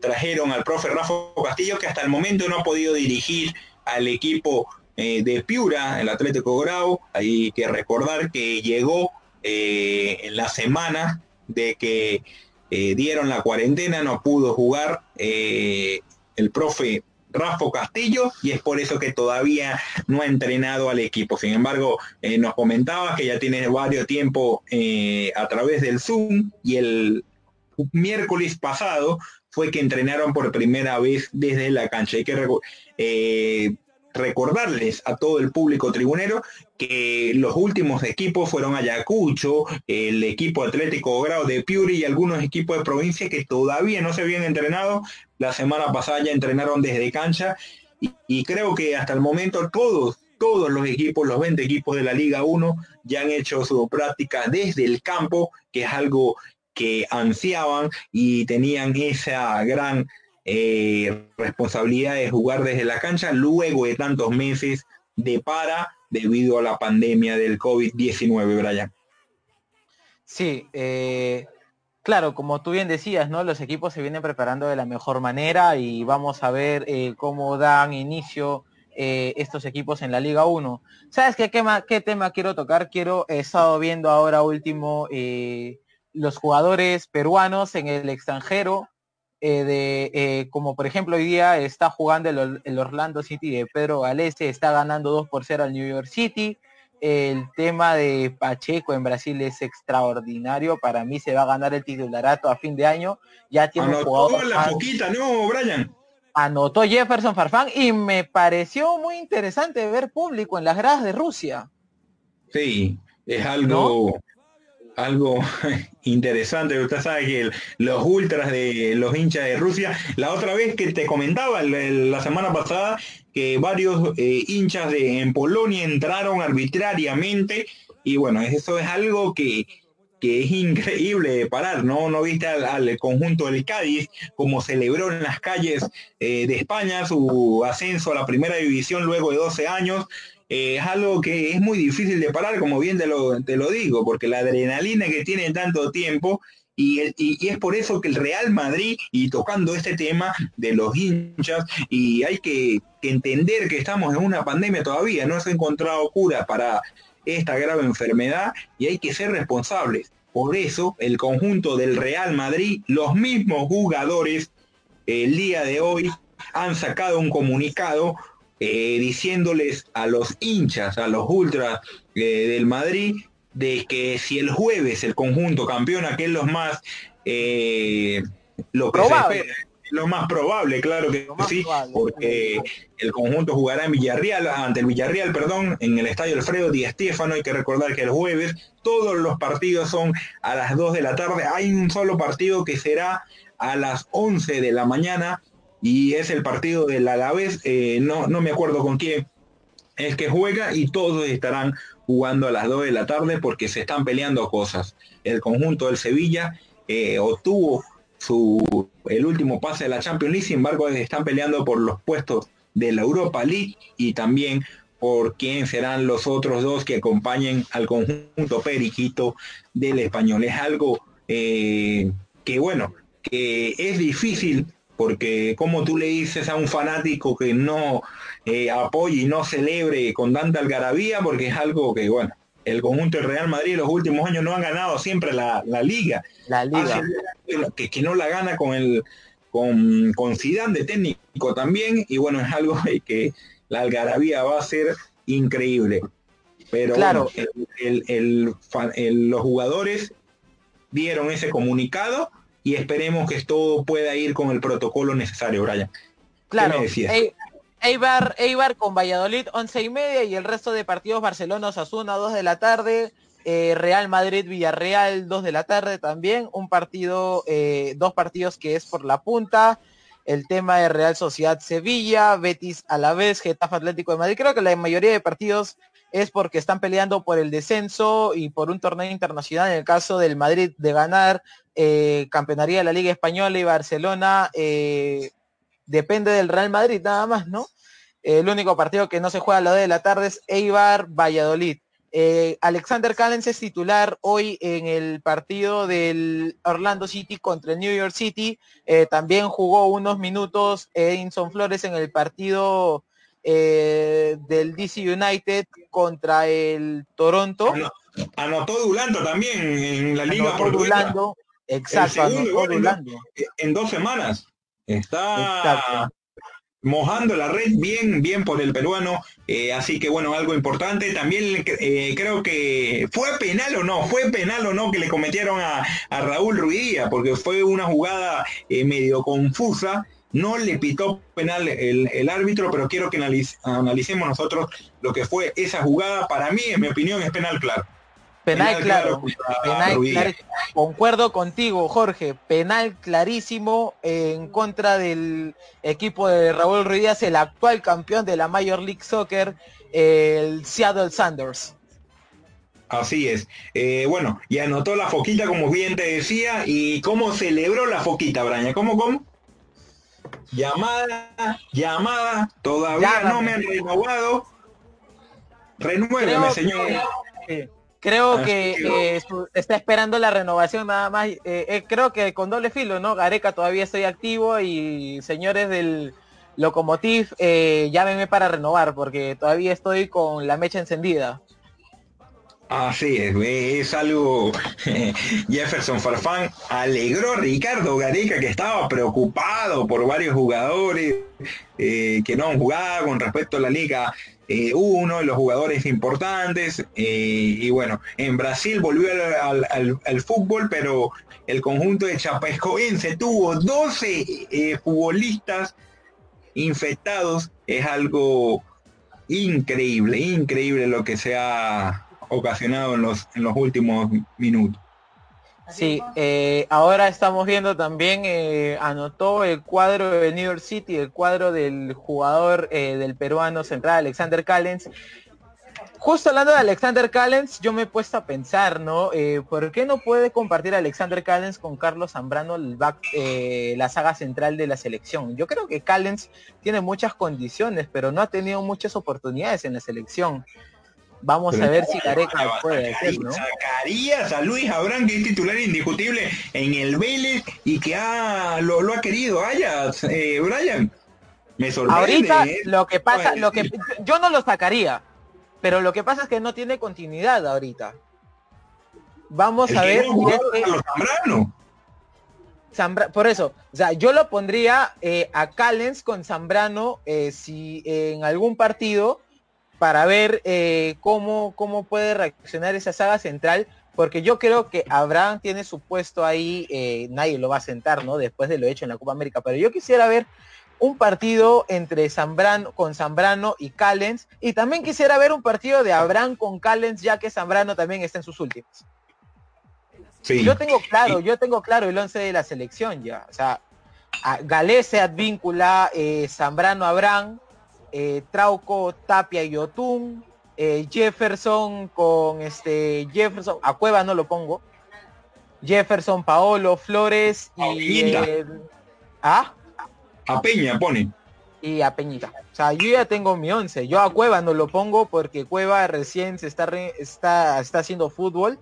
trajeron al profe Rafa Castillo que hasta el momento no ha podido dirigir al equipo eh, de Piura, el Atlético Grau. Hay que recordar que llegó eh, en la semana de que eh, dieron la cuarentena, no pudo jugar el profe Rafa Castillo y es por eso que todavía no ha entrenado al equipo. Sin embargo, nos comentaba que ya tiene varios tiempo a través del Zoom y el miércoles pasado fue que entrenaron por primera vez desde la cancha. Hay que recordarles a todo el público tribunero que los últimos equipos fueron Ayacucho, el equipo Atlético Grado de Piuri y algunos equipos de provincia que todavía no se habían entrenado. La semana pasada ya entrenaron desde cancha y, creo que hasta el momento todos, todos los equipos, los 20 equipos de la Liga 1 ya han hecho su práctica desde el campo, que es algo que ansiaban y tenían esa gran eh, responsabilidad de jugar desde la cancha luego de tantos meses de para debido a la pandemia del COVID-19, Brian. Sí, eh, claro, como tú bien decías, ¿no? Los equipos se vienen preparando de la mejor manera y vamos a ver eh, cómo dan inicio estos equipos en la Liga 1. ¿Sabes qué, qué, qué tema quiero tocar? Quiero, he estado viendo ahora último los jugadores peruanos en el extranjero eh, de, eh, como por ejemplo hoy día está jugando el, Orlando City de Pedro Galese, está ganando 2 por 0 al New York City. El tema de Pacheco en Brasil es extraordinario. Para mí se va a ganar el titularato a fin de año. Ya tiene un jugador. la ¿no, Brian? Anotó Jefferson Farfán y me pareció muy interesante ver público en las gradas de Rusia. Sí, es algo algo <laughs> interesante. Usted sabe que los ultras de los hinchas de Rusia, la otra vez que te comentaba la semana pasada, que varios eh, hinchas de, en Polonia entraron arbitrariamente y bueno, eso es algo que que es increíble de parar, ¿no? ¿No viste al, conjunto del Cádiz como celebró en las calles eh, de España su ascenso a la primera división luego de 12 años? Eh, es algo que es muy difícil de parar, como bien te lo, te lo digo, porque la adrenalina que tiene tanto tiempo y, es por eso que el Real Madrid, y tocando este tema de los hinchas, y hay que, entender que estamos en una pandemia todavía, no se ha encontrado cura para esta grave enfermedad y hay que ser responsables. Por eso el conjunto del Real Madrid, los mismos jugadores, el día de hoy han sacado un comunicado eh, diciéndoles a los hinchas, a los ultras eh, del Madrid, de que si el jueves el conjunto campeona, que es lo más eh, lo que lo más probable, claro que sí, porque el conjunto jugará en Villarreal, ante el Villarreal, perdón, en el Estadio Alfredo Di Stéfano. Hay que recordar que el jueves todos los partidos son a las 2 de la tarde. Hay un solo partido que será a las 11 de la mañana y es el partido del Alavés. Eh, no, no me acuerdo con quién es que juega y todos estarán jugando a las 2 de la tarde porque se están peleando cosas. El conjunto del Sevilla eh, obtuvo su, el último pase de la Champions League, sin embargo están peleando por los puestos de la Europa League y también por quién serán los otros dos que acompañen al conjunto periquito del español. Es algo eh, que bueno, que es difícil porque como tú le dices a un fanático que no eh, apoye y no celebre con tanta algarabía, porque es algo que bueno, el conjunto del Real Madrid los últimos años no han ganado siempre la, liga. La liga. que, que, no la gana con el con, con Zidane de técnico también. Y bueno, es algo <laughs> que la algarabía va a ser increíble. Pero claro. los jugadores dieron ese comunicado y esperemos que todo pueda ir con el protocolo necesario, Brian. Claro, Eibar, Eibar con Valladolid 11 y media y el resto de partidos Barcelona Osasuna 2 de la tarde, eh, Real Madrid Villarreal 2 de la tarde también, un partido, eh, dos partidos que es por la punta, el tema de Real Sociedad Sevilla, Betis a la vez, Getafe Atlético de Madrid, creo que la mayoría de partidos es porque están peleando por el descenso y por un torneo internacional. En el caso del Madrid de ganar, eh, campeonaría de la Liga Española y Barcelona eh, depende del Real Madrid nada más, ¿no? el único partido que no se juega a las de la tarde es Eibar Valladolid. Eh, Alexander Callens es titular hoy en el partido del Orlando City contra el New York City. Eh, también jugó unos minutos Edinson Flores en el partido eh, del DC United contra el Toronto. Anotó Dulando también en la liga por Dulando, exacto, En dos semanas. Está mojando la red bien, bien por el peruano. Eh, así que bueno, algo importante. También eh, creo que fue penal o no, fue penal o no que le cometieron a, Raúl Ruidía, porque fue una jugada eh, medio confusa. No le pitó penal el, árbitro, pero quiero que analicemos nosotros lo que fue esa jugada. Para mí, en mi opinión, es penal claro. Penal, claro, penal concuerdo contigo, Jorge, penal clarísimo en contra del equipo de Raúl Ruiz el actual campeón de la Major League Soccer, el Seattle Sanders. Así es. Eh, bueno, y anotó la foquita, como bien te decía, y cómo celebró la foquita, Braña. ¿Cómo, cómo? Llamada, llamada, todavía no me han renovado. Renuéveme, señor. Creo que eh, está esperando la renovación nada más. Eh, eh, creo que con doble filo, ¿no? Gareca todavía estoy activo y señores del Locomotiv, llámenme para renovar porque todavía estoy con la mecha encendida. Así es, es algo. <laughs> Jefferson Farfán alegró a Ricardo Gareca que estaba preocupado por varios jugadores que no han jugado con respecto a la liga eh, uno de los jugadores importantes. Eh, y bueno, en Brasil volvió al, fútbol, pero el conjunto de Chapecoense tuvo 12 eh, futbolistas infectados. Es algo increíble, increíble lo que se ha ocasionado en los, en los últimos minutos. Sí, eh, ahora estamos viendo también, eh, anotó el cuadro de New York City, el cuadro del jugador eh, del peruano central Alexander Callens. justo hablando de Alexander Callens, yo me he puesto a pensar, ¿no? Eh, ¿Por qué no puede compartir Alexander Callens con Carlos Zambrano eh, la saga central de la selección? Yo creo que Callens tiene muchas condiciones, pero no ha tenido muchas oportunidades en la selección. Vamos a ver si Gareca puede hacer, ¿no? Sacarías a Luis Abrán, que es titular indiscutible en el Vélez y que ha, lo, ha querido Ayas, eh, Brian. Me sorprende. Ahorita lo que pasa, lo que yo no lo sacaría pero lo que pasa es que no tiene continuidad ahorita. Vamos a ver. por eso, o sea, yo lo pondría eh, a Callens con Zambrano eh, si en algún partido para ver eh, cómo, cómo puede reaccionar esa saga central, porque yo creo que Abraham tiene su puesto ahí, nadie lo va a sentar, ¿no? Después de lo hecho en la Copa América, pero yo quisiera ver un partido entre Zambrano, con Zambrano y Callens. Y también quisiera ver un partido de Abraham con Callens, ya que Zambrano también está en sus últimos. Yo tengo claro, yo tengo claro el 11 de la selección ya. O sea, Galese Advíncula, eh, Zambrano Abraham, eh, Trauco, Tapia y Otún, eh, Jefferson con este Jefferson, a Cueva no lo pongo. Jefferson, Paolo, Flores y ¿Ah? A Peña pone. Y a Peñita. O sea, yo ya tengo mi once. Yo a Cueva no lo pongo porque Cueva recién se está, está, está haciendo fútbol.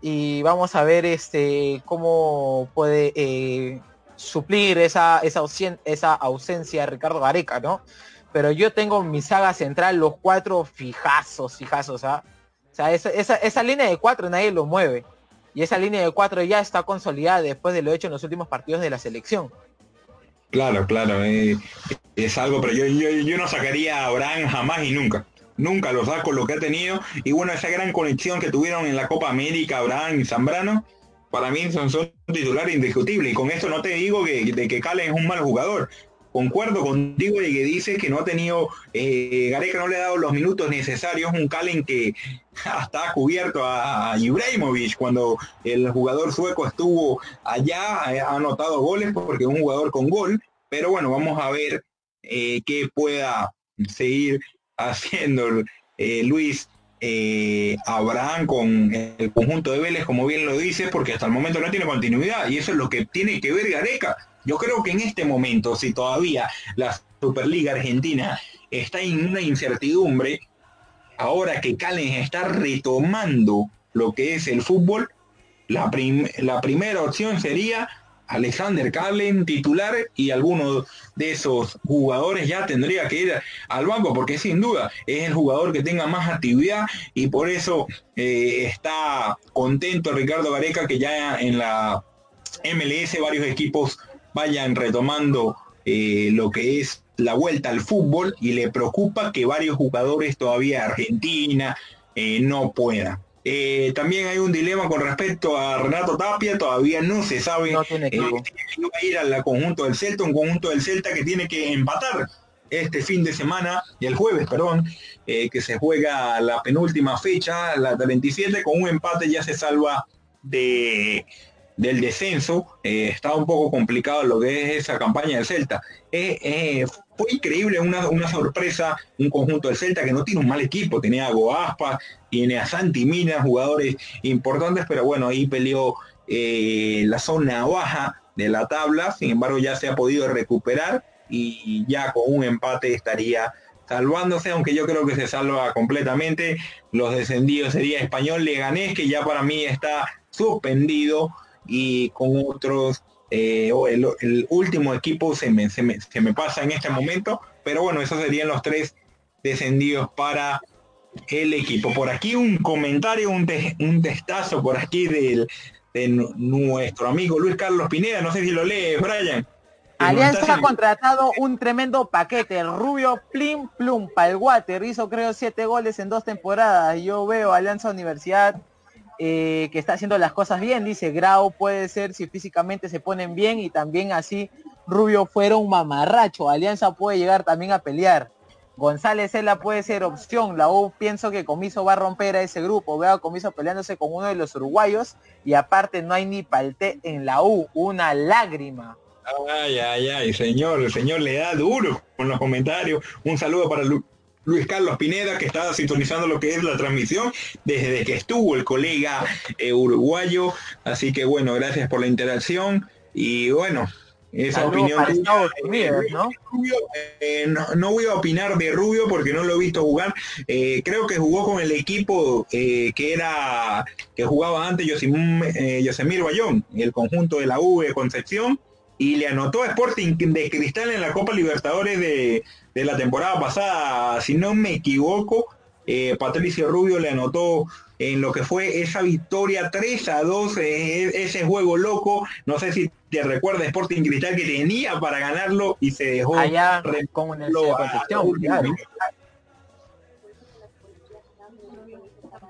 Y vamos a ver este cómo puede eh, suplir esa, esa, esa ausencia de Ricardo Gareca, ¿no? Pero yo tengo mi saga central, los cuatro fijazos, fijazos, ¿ah? O sea, esa, esa, esa línea de cuatro nadie lo mueve. Y esa línea de cuatro ya está consolidada después de lo hecho en los últimos partidos de la selección. Claro, claro, eh, es algo, pero yo, yo, no sacaría a Abraham jamás y nunca. Nunca lo saco lo que ha tenido. Y bueno, esa gran conexión que tuvieron en la Copa América, Abraham y Zambrano, para mí son, son titulares indiscutibles. Y con esto no te digo que, de que Calen es un mal jugador concuerdo contigo y que dice que no ha tenido, eh, Gareca no le ha dado los minutos necesarios, un Calen que hasta <laughs> ha cubierto a Ibrahimovic cuando el jugador sueco estuvo allá, eh, ha anotado goles porque es un jugador con gol, pero bueno, vamos a ver eh, qué pueda seguir <laughs> haciendo Luis Abraham con el conjunto de Vélez, como bien lo dice, porque hasta el momento no tiene continuidad y eso es lo que tiene que ver Gareca. Yo creo que en este momento, si todavía la Superliga Argentina está en una incertidumbre, ahora que Calen está retomando lo que es el fútbol, la primera opción sería Alexander Calen titular y alguno de esos jugadores ya tendría que ir al banco porque sin duda es el jugador que tenga más actividad y por eso eh, está contento Ricardo Gareca que ya en la MLS varios equipos vayan retomando eh, lo que es la vuelta al fútbol y le preocupa que varios jugadores todavía Argentina eh, no puedan. Eh, también hay un dilema con respecto a Renato Tapia, todavía no se sabe no tiene que va a ir al conjunto del Celta, un conjunto del Celta que tiene que empatar este fin de semana, y el jueves, perdón, que se juega la penúltima fecha, la 27, con un empate ya se salva de del descenso, eh, estaba un poco complicado lo que es esa campaña del Celta. Eh, eh, fue increíble, una, sorpresa, un conjunto del Celta que no tiene un mal equipo, tenía a Goaspa, tiene a Santi Mina, jugadores importantes, pero bueno, ahí peleó la zona baja de la tabla, sin embargo ya se ha podido recuperar y ya con un empate estaría salvándose, aunque yo creo que se salva completamente. Los descendidos sería Español Leganés, que ya para mí está suspendido y con otros, eh, el, último equipo se me, se, me, se me pasa en este momento, pero bueno, esos serían los tres descendidos para el equipo. Por aquí un comentario, un, un testazo por aquí del, de nuestro amigo Luis Carlos Pineda, no sé si lo lee, Brian. Alianza ha contratado un tremendo paquete, el rubio Plim Plum para el Water, hizo creo siete goles en dos temporadas. Yo veo Alianza Universidad eh, que está haciendo las cosas bien, dice Grau puede ser si físicamente se ponen bien y también así Rubio fuera un mamarracho, Alianza puede llegar también a pelear. González Ela puede ser opción, la U pienso que Comiso va a romper a ese grupo, veo a Comiso peleándose con uno de los uruguayos y aparte no hay ni palte en la U, una lágrima. Ay, ay, ay, señor, el señor le da duro con los comentarios. Un saludo para Luis Carlos Pineda, que estaba sintonizando lo que es la transmisión desde que estuvo el colega eh, uruguayo. Así que bueno, gracias por la interacción. Y bueno, esa opinión eh, ¿no? voy a opinar de Rubio porque no lo he visto jugar. Eh, creo que jugó con el equipo que era que jugaba antes Yosemir Bayón, el conjunto de la U de Concepción y le anotó a Sporting de Cristal en la Copa Libertadores de, la temporada pasada. Si no me equivoco, eh, Patricio Rubio le anotó en lo que fue esa victoria 3 a 2, eh, ese juego loco, no sé si te recuerda Sporting Cristal que tenía para ganarlo y se dejó allá con Concepción,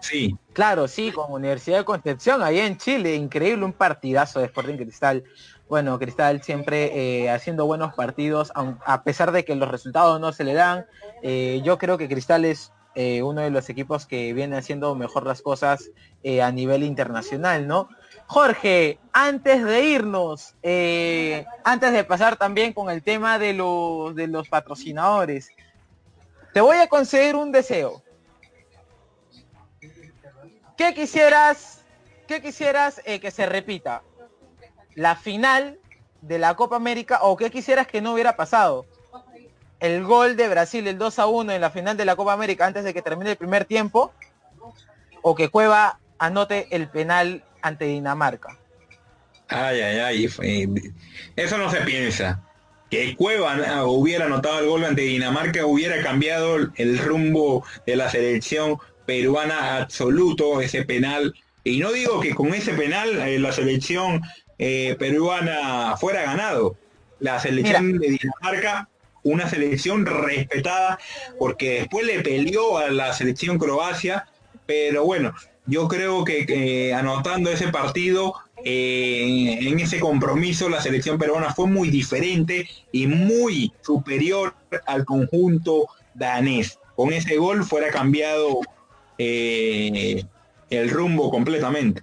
Sí. Claro, sí, con Universidad de Concepción, ahí en Chile, increíble, un partidazo de Sporting Cristal bueno, Cristal siempre eh, haciendo buenos partidos, a pesar de que los resultados no se le dan. Eh, yo creo que Cristal es eh, uno de los equipos que viene haciendo mejor las cosas a nivel internacional, ¿no? Jorge, antes de irnos, antes de pasar también con el tema de los, de los patrocinadores, te voy a conceder un deseo. ¿Qué quisieras, qué quisieras que se repita? La final de la Copa América o qué quisieras que no hubiera pasado. El gol de Brasil, el 2 a 1 en la final de la Copa América antes de que termine el primer tiempo o que Cueva anote el penal ante Dinamarca. Ay, ay, ay. Eso no se piensa. Que Cueva hubiera anotado el gol ante Dinamarca hubiera cambiado el rumbo de la selección peruana absoluto, ese penal. Y no digo que con ese penal eh, la selección eh, peruana fuera ganado. La selección de Dinamarca, una selección respetada, porque después le peleó a la selección Croacia, pero bueno, yo creo que anotando ese partido, eh, en ese compromiso, la selección peruana fue muy diferente y muy superior al conjunto danés. Con ese gol fuera cambiado eh, el rumbo completamente.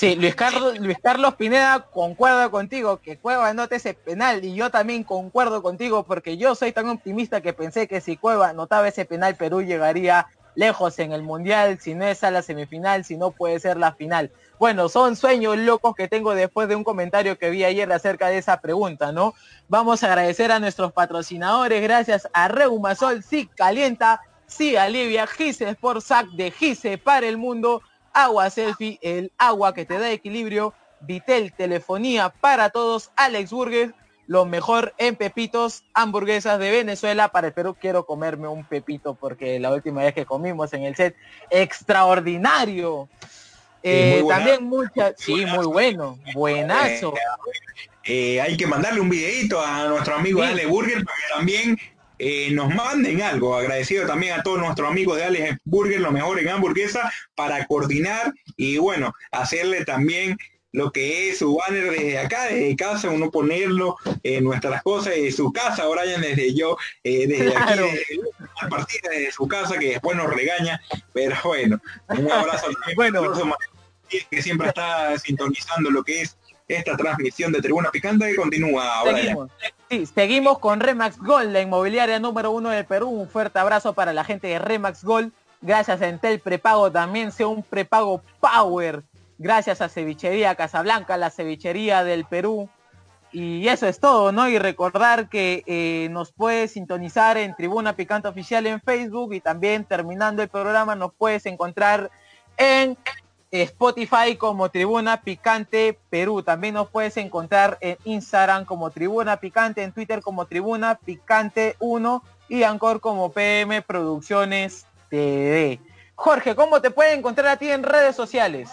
Sí, Luis Carlos, Pineda, concuerdo contigo que Cueva anote ese penal y yo también concuerdo contigo porque yo soy tan optimista que pensé que si Cueva anotaba ese penal Perú llegaría lejos en el Mundial, si no es a la semifinal, si no puede ser la final. Bueno, son sueños locos que tengo después de un comentario que vi ayer acerca de esa pregunta, ¿no? Vamos a agradecer a nuestros patrocinadores, gracias a Reumasol, sí calienta, sí alivia, Gise Sport Sac de Gise para el mundo, Agua Selfie, el agua que te da equilibrio, Vitel, telefonía para todos, Alex Burger, lo mejor en pepitos, hamburguesas de Venezuela. Para el Perú quiero comerme un pepito porque la última vez que comimos en el set, extraordinario. Eh, también muchas, sí, muy bueno, buenazo. Eh, eh, hay que mandarle un videito a nuestro amigo Alex Burger porque también eh, nos manden algo. Agradecido también a todos nuestros amigos de Alex Burger, lo mejor en hamburguesa, para coordinar y bueno, hacerle también lo que es su banner desde acá, desde casa, uno ponerlo en nuestras cosas, de su casa, Brian, desde yo, eh, desde aquí, a partir de su casa, que después nos regaña, pero bueno, un abrazo bueno. que siempre está sintonizando lo que es esta transmisión de Tribuna Picante que continúa. Seguimos. Sí, seguimos con Remax Gold, la inmobiliaria número uno de Perú. Un fuerte abrazo para la gente de Remax Gold. Gracias a Entel Prepago también sea un prepago power. Gracias a Cevichería Casablanca, la cevichería del Perú. Y eso es todo, ¿no? Y recordar que eh, nos puede sintonizar en Tribuna Picante Oficial en Facebook y también terminando el programa nos puedes encontrar en Spotify como Tribuna Picante Perú. También nos puedes encontrar en Instagram como Tribuna Picante, en Twitter como Tribuna Picante 1 y Ancor como PM Producciones TV. Jorge, ¿cómo te pueden encontrar a ti en redes sociales?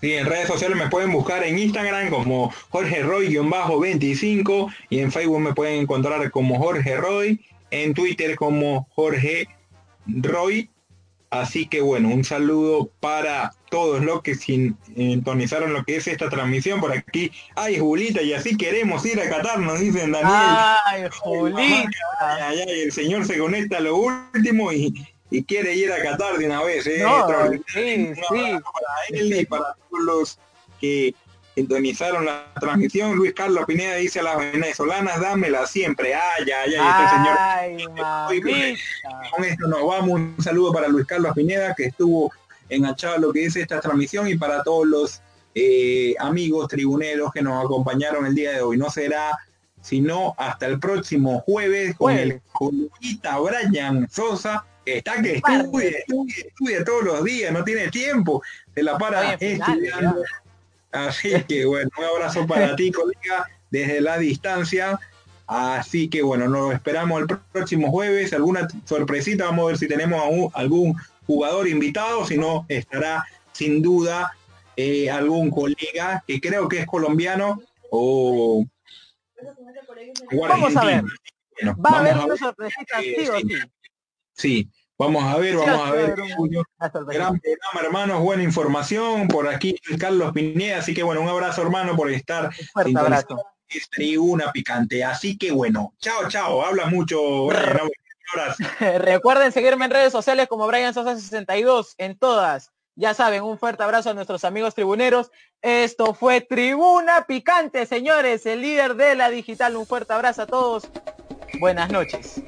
Sí, en redes sociales me pueden buscar en Instagram como Jorge Roy-25 y en Facebook me pueden encontrar como Jorge Roy, en Twitter como Jorge Roy Así que bueno, un saludo para todos los que sintonizaron lo que es esta transmisión por aquí. Ay, Julita, y así queremos ir a Qatar, nos dicen Daniel. Ay, Julita. Ay, ay, el señor se conecta a lo último y, quiere ir a Qatar de una vez. ¿eh? sí, sí. Para él y para todos los que sintonizaron la transmisión. Luis Carlos Pineda dice a las venezolanas, dámela siempre. Ay, ay, ay, este señor. <laughs> Con esto nos vamos. Un saludo para Luis Carlos Pineda, que estuvo enganchado a lo que es esta transmisión y para todos los eh, amigos tribuneros que nos acompañaron el día de hoy. No será sino hasta el próximo jueves con el columnista Brian Sosa, que está que estudia, estudia, estudia todos los días, no tiene tiempo, se la para estudiando. Así que bueno, un abrazo para ti, <laughs> colega, desde la distancia. Así que bueno, nos esperamos el próximo jueves, alguna sorpresita, vamos a ver si tenemos algún jugador invitado, si no estará sin duda eh, algún colega que creo que es colombiano o, Vamos a ver. Va a haber una sorpresita, sí o sí. Sí, vamos a ver, vamos a ver. Gran programa, hermanos, buena información. Por aquí Carlos Pineda, así que bueno, un abrazo hermano por estar. Un abrazo. Tribuna picante. Así que bueno, chao, chao. Habla mucho. <laughs> Recuerden seguirme en redes sociales como Brian Sosa 62 en todas. Ya saben, un fuerte abrazo a nuestros amigos tribuneros. Esto fue Tribuna Picante, señores, el líder de la digital. Un fuerte abrazo a todos. Buenas noches.